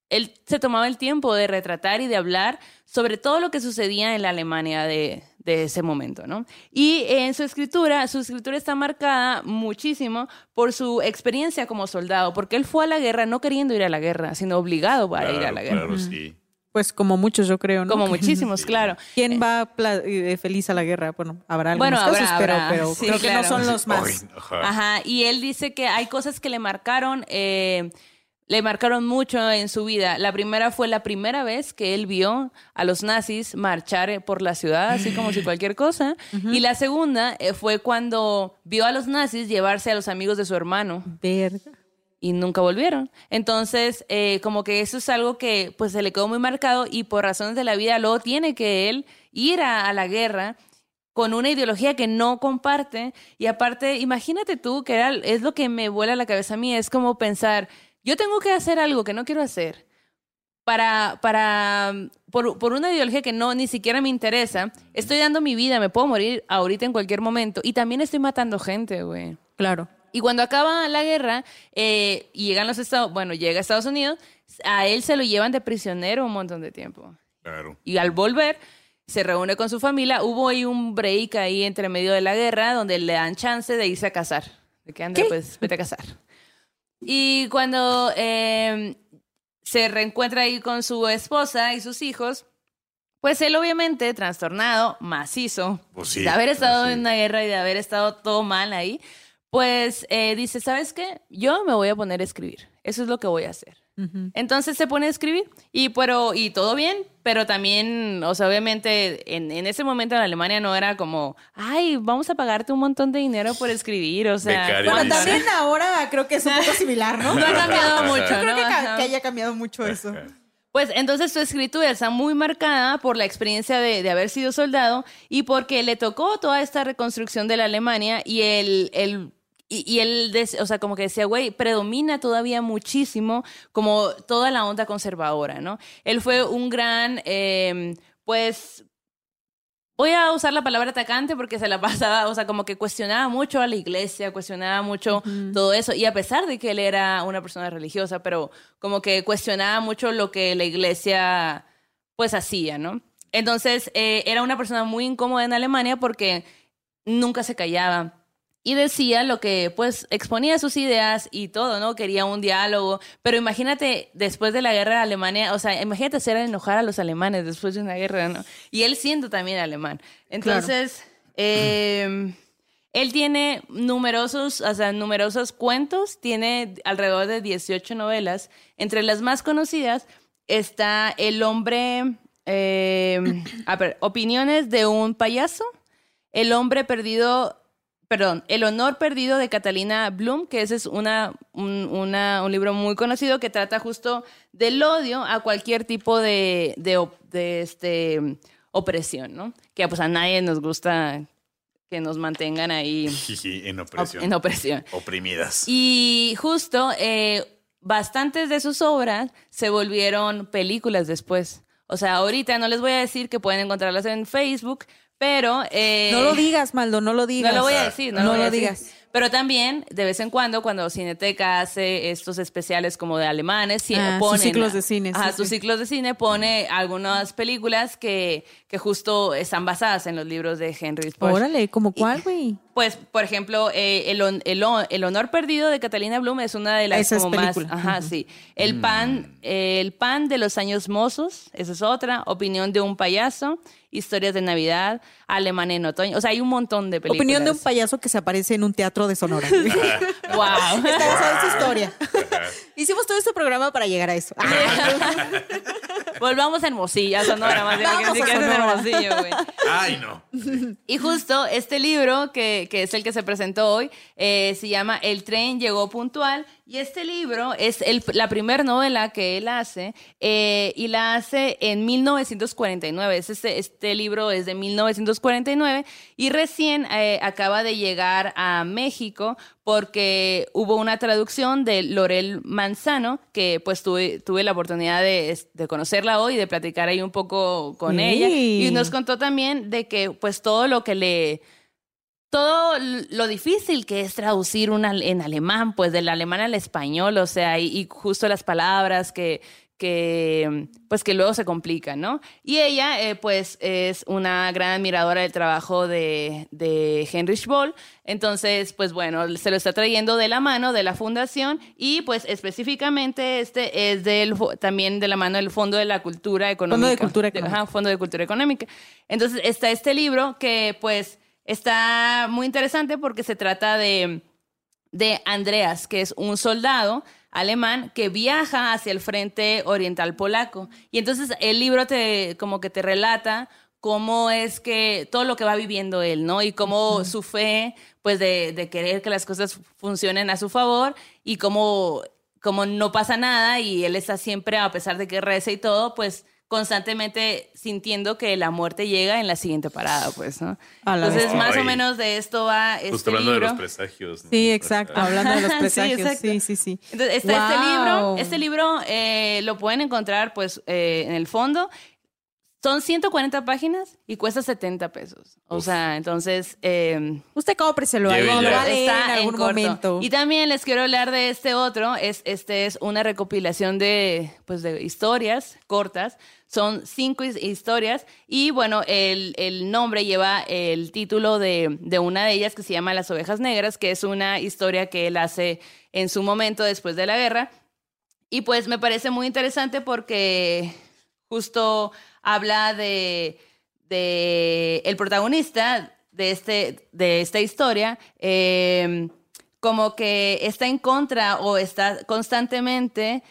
él se tomaba el tiempo de retratar y de hablar sobre todo lo que sucedía en la Alemania de, de ese momento, ¿no? Y en su escritura, su escritura está marcada muchísimo por su experiencia como soldado, porque él fue a la guerra no queriendo ir a la guerra, sino obligado para ir a la guerra. Claro, sí. Pues como muchos, yo creo, ¿no? Como muchísimos, (laughs) claro. ¿Quién va pla- eh, feliz a la guerra? Bueno, habrá algunos Bueno, habrá, casos, pero, habrá. pero Sí, creo que no claro. son los más. Ajá, y él dice que hay cosas que le marcaron, eh, le marcaron mucho en su vida. La primera fue la primera vez que él vio a los nazis marchar por la ciudad, así como si cualquier cosa. Y la segunda eh, fue cuando vio a los nazis llevarse a los amigos de su hermano Verga. y nunca volvieron. Entonces, eh, como que eso es algo que pues se le quedó muy marcado y por razones de la vida luego tiene que él ir a, a la guerra con una ideología que no comparte y aparte, imagínate tú que era, es lo que me vuela la cabeza a mí, es como pensar, yo tengo que hacer algo que no quiero hacer para, para, por, por una ideología que no, ni siquiera me interesa, estoy dando mi vida, me puedo morir ahorita en cualquier momento y también estoy matando gente, güey. Claro. Y cuando acaba la guerra eh, y llegan los Estados, bueno, llega a Estados Unidos, a él se lo llevan de prisionero un montón de tiempo. Claro. Y al volver, se reúne con su familia. Hubo ahí un break ahí entre medio de la guerra donde le dan chance de irse a casar. De que ande, pues vete a casar. Y cuando eh, se reencuentra ahí con su esposa y sus hijos, pues él obviamente trastornado, macizo, Pues sí, de haber estado así. en una guerra y de haber estado todo mal ahí, pues eh, dice, ¿sabes qué? Yo me voy a poner a escribir. Eso es lo que voy a hacer. Entonces se pone a escribir y, pero, y todo bien, pero también, o sea, obviamente en, en ese momento en Alemania no era como, ay, vamos a pagarte un montón de dinero por escribir, o sea... Becario. Bueno, también ahora creo que es un poco (laughs) similar, ¿no? No ha cambiado mucho, Creo ¿no? que, ca- que haya cambiado mucho eso. Pues entonces su escritura está muy marcada por la experiencia de, de haber sido soldado y porque le tocó toda esta reconstrucción de la Alemania y el... el y, y él, o sea, como que decía, güey, predomina todavía muchísimo como toda la onda conservadora, ¿no? Él fue un gran, eh, pues, voy a usar la palabra atacante porque se la (laughs) pasaba, o sea, como que cuestionaba mucho a la iglesia, cuestionaba mucho todo eso, y a pesar de que él era una persona religiosa, pero como que cuestionaba mucho lo que la iglesia, pues, hacía, ¿no? Entonces, eh, era una persona muy incómoda en Alemania porque nunca se callaba. Y decía lo que, pues, exponía sus ideas y todo, ¿no? Quería un diálogo. Pero imagínate, después de la guerra de Alemania, o sea, imagínate hacer enojar a los alemanes después de una guerra, ¿no? Y él siendo también alemán. Entonces, eh, él tiene numerosos, o sea, numerosos cuentos, tiene alrededor de 18 novelas. Entre las más conocidas está El hombre, eh, a ver, Opiniones de un payaso, El hombre perdido, perdón, El honor perdido de Catalina Bloom, que ese es una, un, una- un libro muy conocido que trata justo del odio a cualquier tipo de, de, este, opresión, ¿no? Que pues a nadie nos gusta que nos mantengan ahí (laughs) en opresión. en opresión. Oprimidas. Y justo eh, bastantes de sus obras se volvieron películas después. O sea, ahorita no les voy a decir que pueden encontrarlas en Facebook, pero... eh, No lo digas, Maldo, no lo digas. no lo voy a decir, no, No lo, voy a lo decir. digas. Pero también, de vez en cuando, cuando Cineteca hace estos especiales como de alemanes, sí, Ah, sus ciclos de cine, sí, sí. sus ciclos de cine pone algunas películas que, que justo están basadas en los libros de Henry Sport. Órale, ¿como cuál, güey? Pues, por ejemplo, eh, el, el El honor perdido de Catalina Bloom es una de las Esa es como más. película. Ajá, sí. El pan, eh, el pan de los años mozos, esa es otra. Opinión de un payaso, historias de Navidad, Alemán en otoño. O sea, hay un montón de películas. Opinión de un payaso que se aparece en un teatro de Sonora. (laughs) Wow. Está basada en su historia. (laughs) Hicimos todo este programa para llegar a eso. (laughs) Volvamos a Hermosillo, a Sonora, más bien, Vamos a que en Sonora. Hermosillo, güey. Ay, no. Y justo este libro, que, que es el que se presentó hoy, eh, se llama El tren llegó puntual. Y este libro es el- la primera novela que él hace eh, y la hace en 1949. Es Este, este libro es de 1949 y recién eh, acaba de llegar a México porque hubo una traducción de Lorel Manzano, que pues tuve, tuve la oportunidad de, de conocerla hoy, de platicar ahí un poco con Sí. ella, y nos contó también de que pues todo lo que le todo lo difícil que es traducir una, en alemán, pues del alemán al español, o sea, y, y justo las palabras que, que, pues que luego se complican, ¿no? Y ella, eh, pues, es una gran admiradora del trabajo de, de Heinrich Boll, entonces, pues bueno, se lo está trayendo de la mano de la fundación y pues específicamente este es del, también de la mano del Fondo de la Cultura Económica. de Cultura Económica. ajá, Fondo de Cultura Económica. Entonces está este libro que pues está muy interesante porque se trata de, de Andreas, que es un soldado alemán que viaja hacia el frente oriental polaco. Y entonces el libro te como que te relata cómo es que todo lo que va viviendo él, ¿no? Y cómo su fe, pues de, de querer que las cosas funcionen a su favor y cómo, cómo no pasa nada y él está siempre, a pesar de que reza y todo, pues constantemente sintiendo que la muerte llega en la siguiente parada, pues, ¿no? Entonces, vez. más o menos de esto va este Justo hablando libro. de los presagios. ¿no? Sí, exacto. Hablando de los (laughs) presagios. Sí, sí, sí. Entonces, está este Wow. libro, este libro eh, lo pueden encontrar pues eh, en el fondo. Son 140 páginas y cuesta 70 pesos. O Uf. sea, entonces... eh, Usted cómpreselo ahí, lo ya. va a leer en en algún corto. momento. Y también les quiero hablar de este otro. Es, este es una recopilación de, pues, de historias cortas. Son cinco his- historias. Y bueno, el, el nombre lleva el título de, de una de ellas que se llama Las ovejas negras, que es una historia que él hace en su momento después de la guerra. Y pues me parece muy interesante porque justo habla de, el protagonista de, este, de esta historia, eh, como que está en contra o está constantemente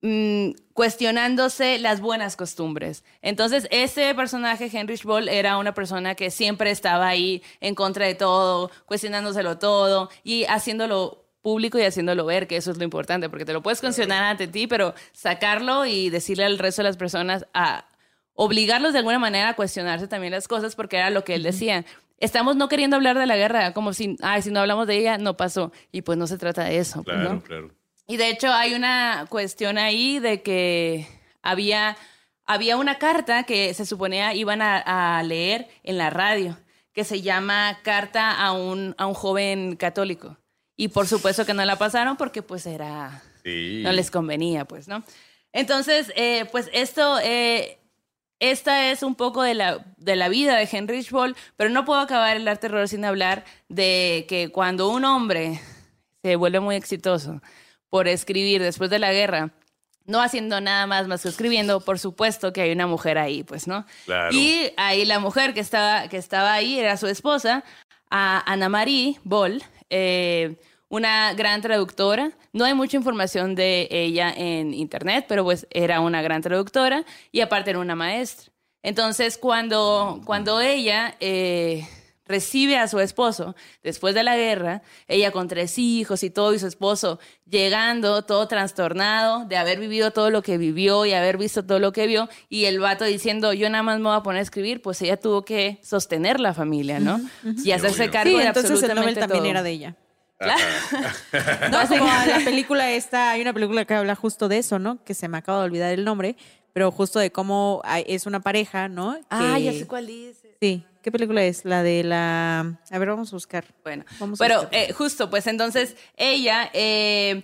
mm, cuestionándose las buenas costumbres. Entonces, ese personaje, Heinrich Boll, era una persona que siempre estaba ahí en contra de todo, cuestionándoselo todo y haciéndolo público y haciéndolo ver, que eso es lo importante, porque te lo puedes cuestionar ante ti, pero sacarlo y decirle al resto de las personas a obligarlos de alguna manera a cuestionarse también las cosas, porque era lo que él decía. Estamos no queriendo hablar de la guerra, como si, ay, si no hablamos de ella, no pasó. Y pues no se trata de eso. pues, Claro, ¿no? claro. Y de hecho hay una cuestión ahí de que había, había una carta que se suponía iban a, a leer en la radio, que se llama Carta a un, a un joven católico. Y por supuesto que no la pasaron porque pues era, Sí. no les convenía, pues, ¿no? Entonces, eh, pues esto, eh, esta es un poco de la, de la vida de Heinrich Boll, pero no puedo acabar el arte terror sin hablar de que cuando un hombre se vuelve muy exitoso por escribir después de la guerra, no haciendo nada más más que escribiendo, por supuesto que hay una mujer ahí, pues, ¿no? Claro. Y ahí la mujer que estaba, que estaba ahí era su esposa, a Ana Marie Boll, eh, una gran traductora. No hay mucha información de ella en internet, pero pues era una gran traductora y aparte era una maestra. Entonces, cuando, cuando ella eh, recibe a su esposo después de la guerra, ella con tres hijos y todo, y su esposo llegando todo trastornado de haber vivido todo lo que vivió y haber visto todo lo que vio, y el vato diciendo, yo nada más me voy a poner a escribir, pues ella tuvo que sostener la familia, ¿no? Y hacerse cargo Sí, de entonces el Nobel también todo. era de ella. Ajá. (laughs) No, como la película esta, hay una película que habla justo de eso, ¿no? Que se me acaba de olvidar el nombre, pero justo de cómo es una pareja, ¿no? Ah, Que- ya sé cuál dice. Sí, ¿qué película es? La de la... A ver, vamos a buscar. Bueno, Vamos a pero buscar. eh, justo, pues entonces ella, eh,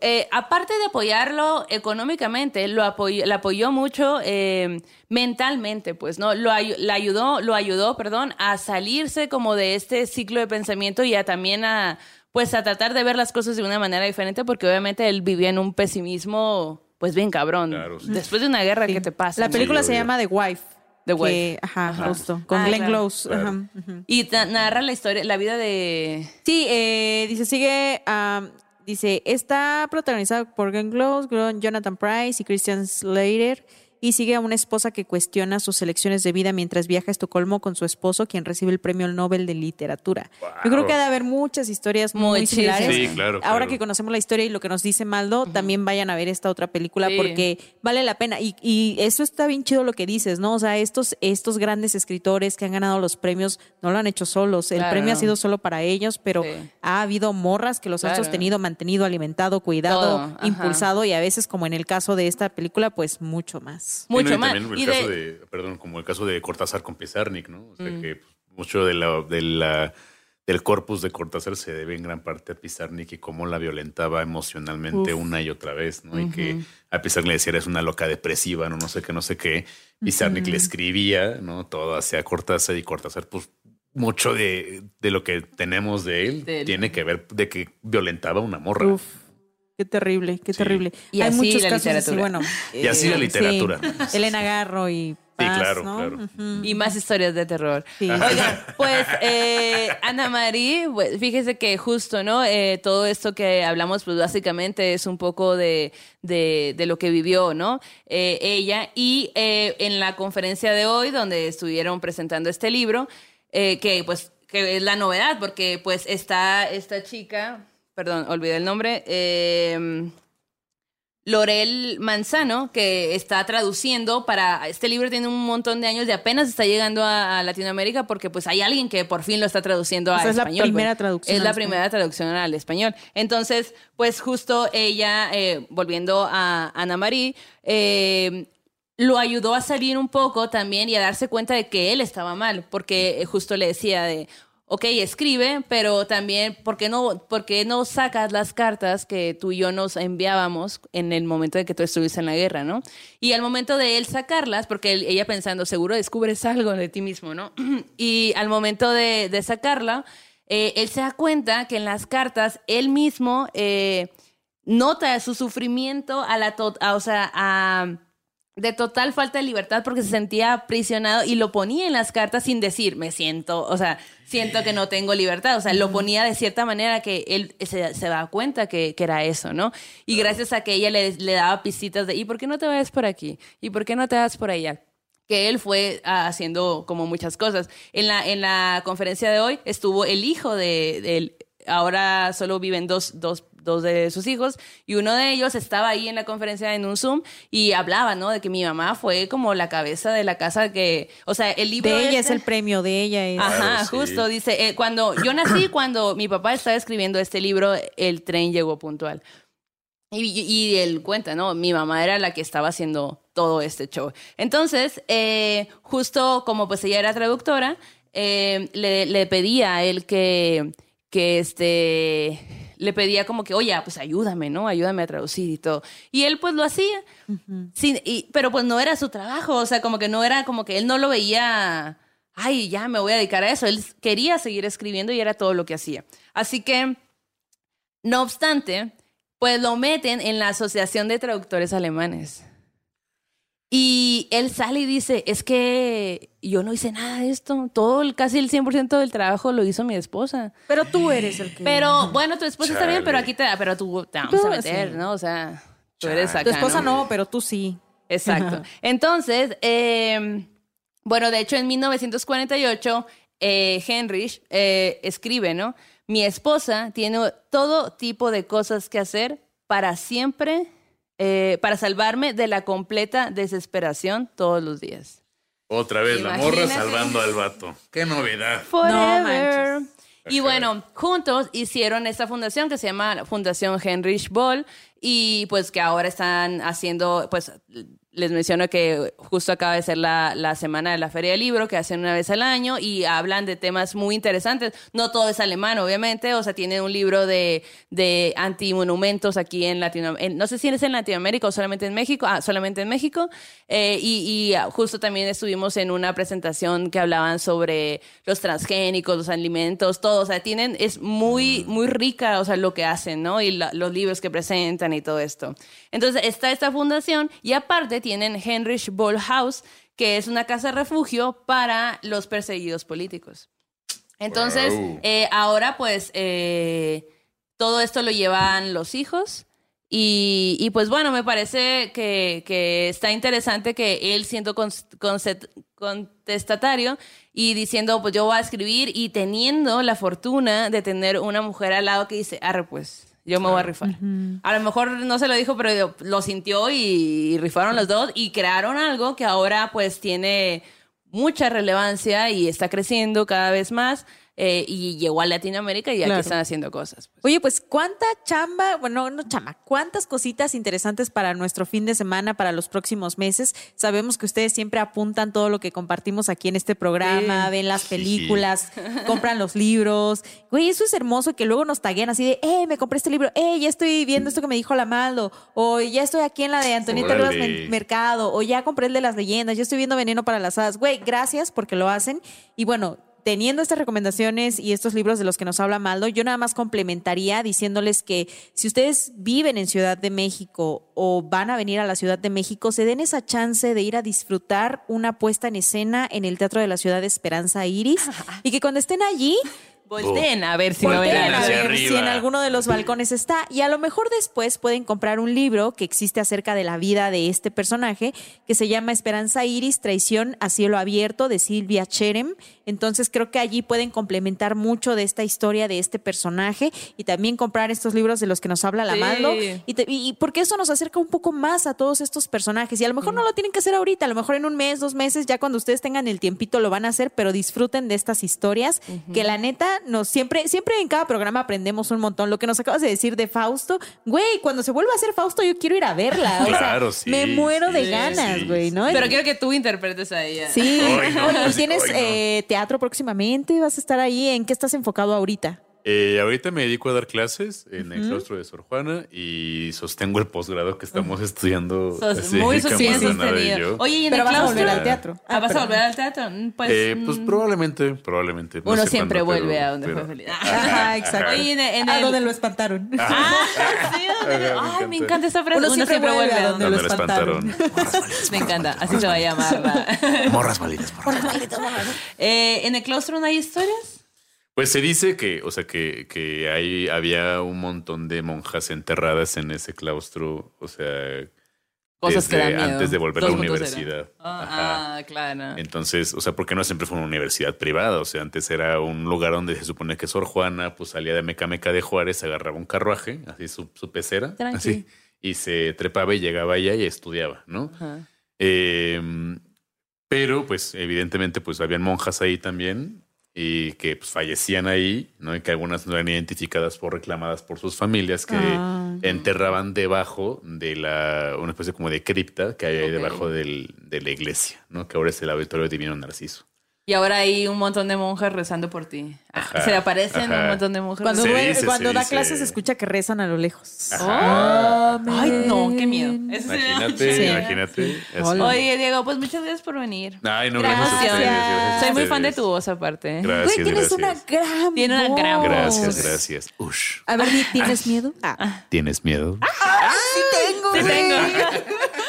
eh, aparte de apoyarlo económicamente, lo apoyó, la apoyó mucho eh, mentalmente, pues, ¿no? Lo, la ayudó, lo ayudó, perdón, a salirse como de este ciclo de pensamiento y a también a, pues, a tratar de ver las cosas de una manera diferente, porque obviamente él vivía en un pesimismo, pues, bien cabrón. Claro, sí. Después de una guerra, ¿qué te pasa? La película Sí, se llama The Wife. The que- Wife. ajá, Ajá. justo. Con Ah, Glenn claro. Close. Claro. ajá. Y narra la historia, la vida de... Sí, eh, dice, sigue, am, dice, está protagonizada por Glenn Close, Jonathan Price y Christian Slater y sigue a una esposa que cuestiona sus elecciones de vida mientras viaja a Estocolmo con su esposo, quien recibe el premio Nobel de Literatura. Yo creo que ha de haber muchas historias muy similares. Sí, claro, Ahora claro. que conocemos la historia y lo que nos dice Maldo, también vayan a ver esta otra película Sí. porque vale la pena. Y, y eso está bien chido lo que dices, ¿no? O sea, estos, estos grandes escritores que han ganado los premios no lo han hecho solos. El Claro, premio ha sido solo para ellos, pero Sí. ha habido morras que los han sostenido, mantenido, alimentado, cuidado, Todo, ajá. impulsado y a veces, como en el caso de esta película, pues mucho más. Sí, ¿no? Mucho Y más. El Y caso de- de... perdón, como el caso de Cortázar con Pizarnik, ¿no? O sea Mm. que pues, mucho de la, de la- del corpus de Cortázar se debe en gran parte a Pizarnik y cómo la violentaba emocionalmente una y otra vez, ¿no? Y que a Pizarnik le decía, eres una loca depresiva, no, no sé qué, no sé qué. Pizarnik le escribía, ¿no? Todo hacia Cortázar y Cortázar, pues mucho de, de lo que tenemos de él tiene que ver de que violentaba a una morra. Uf, qué terrible, qué Sí. terrible. Y Hay así muchos la casos así, literatura. bueno. Y así la sí. literatura. Elena Garro y Sí, Paz, claro, ¿no? claro. Ujú. Y más historias de terror. Sí. Oigan, pues eh, Ana María, pues, fíjese que justo, ¿no? Eh, todo esto que hablamos, pues básicamente es un poco de, de, de lo que vivió, ¿no? Eh, ella. Y eh, en la conferencia de hoy, donde estuvieron presentando este libro, eh, que pues que es la novedad, porque pues está esta chica, perdón, olvidé el nombre, eh, Lorel Manzano, que está traduciendo para... Este libro tiene un montón de años y apenas está llegando a, a Latinoamérica porque pues hay alguien que por fin lo está traduciendo O a sea, es la español. primera pues. traducción Es la español. primera traducción al español. Entonces, pues justo ella, eh, volviendo a Ana María, eh, lo ayudó a salir un poco también y a darse cuenta de que él estaba mal, porque justo le decía de, ok, escribe, pero también, ¿por qué no, por qué no sacas las cartas que tú y yo nos enviábamos en el momento de que tú estuviste en la guerra, ¿no? Y al momento de él sacarlas, porque él- ella pensando, seguro descubres algo de ti mismo, ¿no? (clears throat) y al momento de, de sacarla, eh, él se da cuenta que en las cartas él mismo eh, nota su sufrimiento a la, a- o sea, a de total falta de libertad porque se sentía aprisionado y lo ponía en las cartas sin decir, me siento, o sea, siento que no tengo libertad. O sea, lo ponía de cierta manera que él se, se daba cuenta que, que era eso, ¿no? Y gracias a que ella le, le daba pisitas de, ¿y por qué no te vas por aquí? ¿Y por qué no te vas por allá? que él fue ah, haciendo como muchas cosas. En la, en la conferencia de hoy estuvo el hijo de, de él. Ahora solo viven dos, dos, dos de sus hijos y uno de ellos estaba ahí en la conferencia en un Zoom y hablaba, ¿no? De que mi mamá fue como la cabeza de la casa que, o sea, el libro... De ella es este- el premio, de ella es. Ajá, Claro, sí. justo, dice, eh, cuando yo nací, (clears throat) cuando mi papá estaba escribiendo este libro, el tren llegó puntual. Y, y él cuenta, ¿no? Mi mamá era la que estaba haciendo todo este show. Entonces, eh, justo como pues ella era traductora, eh, le, le pedía a él que, que este, le pedía como que, oye, pues ayúdame, ¿no? Ayúdame a traducir y todo. Y él pues lo hacía. Sí, y- pero pues no era su trabajo, o sea, como que no era como que él no lo veía, ay, ya me voy a dedicar a eso. Él quería seguir escribiendo y era todo lo que hacía. Así que, no obstante, pues lo meten en la Asociación de Traductores Alemanes. Y él sale y dice, es que yo no hice nada de esto, todo, el, casi el 100% del trabajo lo hizo mi esposa. Pero tú eres el que. Pero bueno, tu esposa está bien, pero aquí te, pero tú te vamos Tú, a meter, sí. ¿no? O sea, tú eres acá, tu esposa ¿no? no, pero tú sí. Exacto. (laughs) Entonces, eh, bueno, de hecho en 1948, eh, Heinrich eh, escribe, ¿no? Mi esposa tiene todo tipo de cosas que hacer para siempre, eh, para salvarme de la completa desesperación todos los días. Otra vez, la morra salvando al vato. Qué novedad. Forever. manches. y bueno, juntos hicieron esta fundación que se llama Fundación Heinrich Boll y pues que ahora están haciendo, pues les menciono que justo acaba de ser la, la semana de la Feria del Libro que hacen una vez al año y hablan de temas muy interesantes. No todo es alemán, obviamente, o sea, tienen un libro de, de antimonumentos aquí en Latinoamérica, no sé si es en Latinoamérica o solamente en México, ah, solamente en México, Eh, y, y, justo también estuvimos en una presentación que hablaban sobre los transgénicos, los alimentos, todo, o sea, tienen, es muy, muy rica, o sea, lo que hacen, ¿no? Y la- los libros que presentan y todo esto. Entonces, está esta fundación y aparte tienen Heinrich Boll House, que es una casa refugio para los perseguidos políticos. Entonces, Wow. eh, ahora pues eh, todo esto lo llevan los hijos Y, y pues bueno, me parece que, que está interesante que él siendo contestatario y diciendo, pues yo voy a escribir y teniendo la fortuna de tener una mujer al lado que dice, arre pues, yo me voy a rifar. A lo mejor no se lo dijo, pero lo sintió y, y rifaron los dos y crearon algo que ahora pues tiene mucha relevancia y está creciendo cada vez más eh, y llegó a Latinoamérica y Claro. aquí están haciendo cosas. pues. Oye, pues cuánta chamba, bueno, no chamba, cuántas cositas interesantes para nuestro fin de semana, para los próximos meses. Sabemos que ustedes siempre apuntan todo lo que compartimos aquí en este programa, Sí. ven las películas, (laughs) compran los libros. Güey, eso es hermoso que luego nos taguen así de, eh, me compré este libro, eh, ya estoy viendo esto que me dijo la Maldo, o ya estoy aquí en la de Antonieta. Rivas Mercado, o ya compré el de las leyendas, ya estoy viendo Veneno para las Hadas. Güey, gracias porque lo hacen. Y bueno, teniendo estas recomendaciones y estos libros de los que nos habla Maldo, yo nada más complementaría diciéndoles que si ustedes viven en Ciudad de México o van a venir a la Ciudad de México, se den esa chance de ir a disfrutar una puesta en escena en el Teatro de la Ciudad de Esperanza Iris (laughs) y que cuando estén allí Volteen a ver si no ven a ver arriba. si en alguno de los balcones está. Y a lo mejor después pueden comprar un libro que existe acerca de la vida de este personaje, que se llama Esperanza Iris, Traición a Cielo Abierto, de Silvia Cherem. Entonces creo que allí pueden complementar mucho de esta historia de este personaje y también comprar estos libros de los que nos habla la Sí. Maldo. Y, te- y- y porque eso nos acerca un poco más a todos estos personajes. Y a lo mejor no lo tienen que hacer ahorita, a lo mejor en un mes, dos meses, ya cuando ustedes tengan el tiempito lo van a hacer, pero disfruten de estas historias que la neta nos siempre, siempre en cada programa aprendemos un montón. Lo que nos acabas de decir de Fausto, güey, cuando se vuelva a hacer Fausto, yo quiero ir a verla. O sea, Claro, sí, me muero de ganas, sí, güey, ¿no? Pero quiero que tú interpretes a ella. Sí. Ay, no, (laughs) Oye, ¿tienes no. eh, teatro próximamente? ¿Vas a estar ahí? ¿En qué estás enfocado ahorita? Eh, ahorita me dedico a dar clases en el claustro de Sor Juana y sostengo el posgrado que estamos estudiando. Sos así, muy bien sostenido. Oye, y en Pero el vas a claustro. volver al teatro. Ah, ¿vas a volver al teatro? Mm, Pues, Eh, pues mm, probablemente, probablemente. No Uno sé siempre cuándo, vuelve pero- a donde pero- fue feliz. Ajá, exacto. Oye, en, en ¿A el... dónde lo espantaron? (laughs) Ah, sí, ¿dónde- Ajá, me Ay, me encanta. encanta esa frase. Uno siempre vuelve a donde Donde lo espantaron. espantaron. Me encanta, así se va a llamar. la- Morras validas, morras (laughs) Eh, ¿En el claustro no hay historias? Pues se dice que, o sea, que, que hay, había un montón de monjas enterradas en ese claustro, o sea, Cosas desde antes de volver a la 2.0. universidad. Ah, ah, claro. Entonces, o sea, porque no siempre fue una universidad privada, o sea, antes era un lugar donde se supone que Sor Juana, pues salía de Meca Meca de Juárez, agarraba un carruaje, así su, su pecera, Tranqui. así, y se trepaba y llegaba allá y estudiaba, ¿no? Ajá. Eh, pero, pues, evidentemente, pues habían monjas ahí también y que pues, fallecían ahí, ¿no? Y que algunas no eran identificadas por reclamadas por sus familias que Ah. enterraban debajo de la, una especie como de cripta que hay ahí Ok. debajo del- de la iglesia, ¿no? Que ahora es el Auditorio Divino Narciso. Y ahora hay un montón de monjas rezando por ti. Ah, Ajá, se le aparecen ajá. un montón de monjas. Cuando, Se dice, cuando se da dice. clases se escucha que rezan a lo lejos. Oh. Ay, no, qué miedo. Eso da Imagínate, imagínate. eso. Oye, Diego, pues muchas gracias por venir. Ay, no, gracias, a Gracias. ustedes. gracias a Soy muy fan de tu voz, aparte. Gracias, Güey, tienes una gran Tiene una gran voz. Gracias, gracias. Ush. A ver, ¿tienes miedo? Ah. ¿Tienes miedo? sí tengo, Sí güey. tengo. (laughs)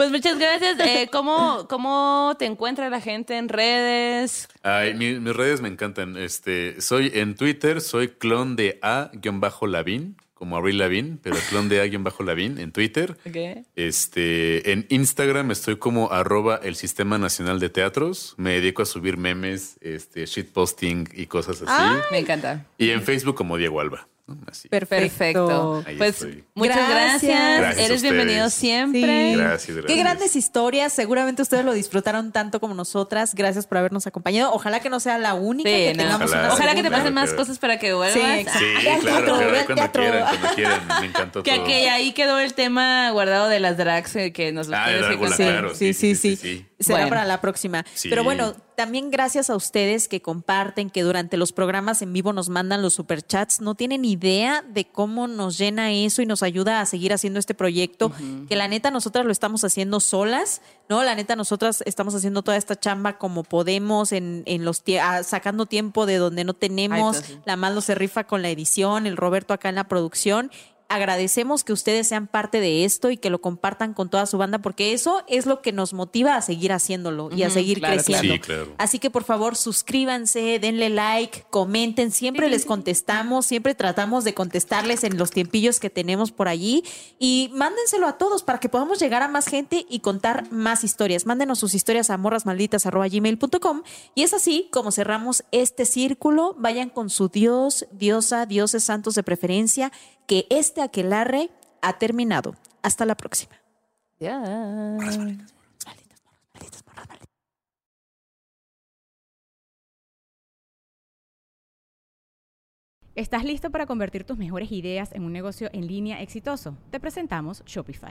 Pues muchas gracias. Eh, ¿cómo, ¿Cómo te encuentra la gente en redes? Ay, mi- mis redes me encantan. Este, soy en Twitter, soy clon de A-Lavín, como Avril Lavín, pero clon de A-Lavín en Twitter. (laughs) Ok. Este, en Instagram estoy como arroba el Sistema Nacional de Teatros. Me dedico a subir memes, este, shitposting y cosas así. Me encanta. Y en Facebook como Diego Alba. Así. Perfecto. Perfecto. Pues estoy. muchas Gracias. gracias. Gracias a Eres bienvenido siempre. Sí. Gracias, gracias. Qué grandes historias. Seguramente ustedes lo disfrutaron tanto como nosotras. Gracias por habernos acompañado. Ojalá que no sea la única Sí, que no. tengamos Ojalá. una Ojalá que te pasen más Claro, cosas para que vuelvas. Sí, claro, cuando quieran, cuando quieran. Me encantó Que, todo. que ahí quedó el tema guardado de las drags eh, que nos los Ah, tienes que contar. Sí, sí, sí. Será Bueno. para la próxima. Sí. Pero bueno, también gracias a ustedes que comparten, que durante los programas en vivo nos mandan los superchats. No tienen idea de cómo nos llena eso y nos ayuda a seguir haciendo este proyecto. Que la neta, nosotras lo estamos haciendo solas, ¿no? La neta, nosotras estamos haciendo toda esta chamba como podemos, en, en los tie- ah, sacando tiempo de donde no tenemos. Ay, pues sí. La Maldo se rifa con la edición, el Roberto acá en la producción. Agradecemos que ustedes sean parte de esto y que lo compartan con toda su banda, porque eso es lo que nos motiva a seguir haciéndolo y a seguir claro, creciendo. claro. Sí, claro. Así que por favor, suscríbanse, denle like, comenten, siempre les contestamos, siempre tratamos de contestarles en los tiempillos que tenemos por allí y mándenselo a todos para que podamos llegar a más gente y contar más historias. Mándenos sus historias a morrasmalditas.gmail.com y es así como cerramos este círculo. Vayan con su dios, diosa, dioses santos de preferencia, que este aquelarre ha terminado. Hasta la próxima. Ya. ¿Estás listo para convertir tus mejores ideas en un negocio en línea exitoso? Te presentamos Shopify.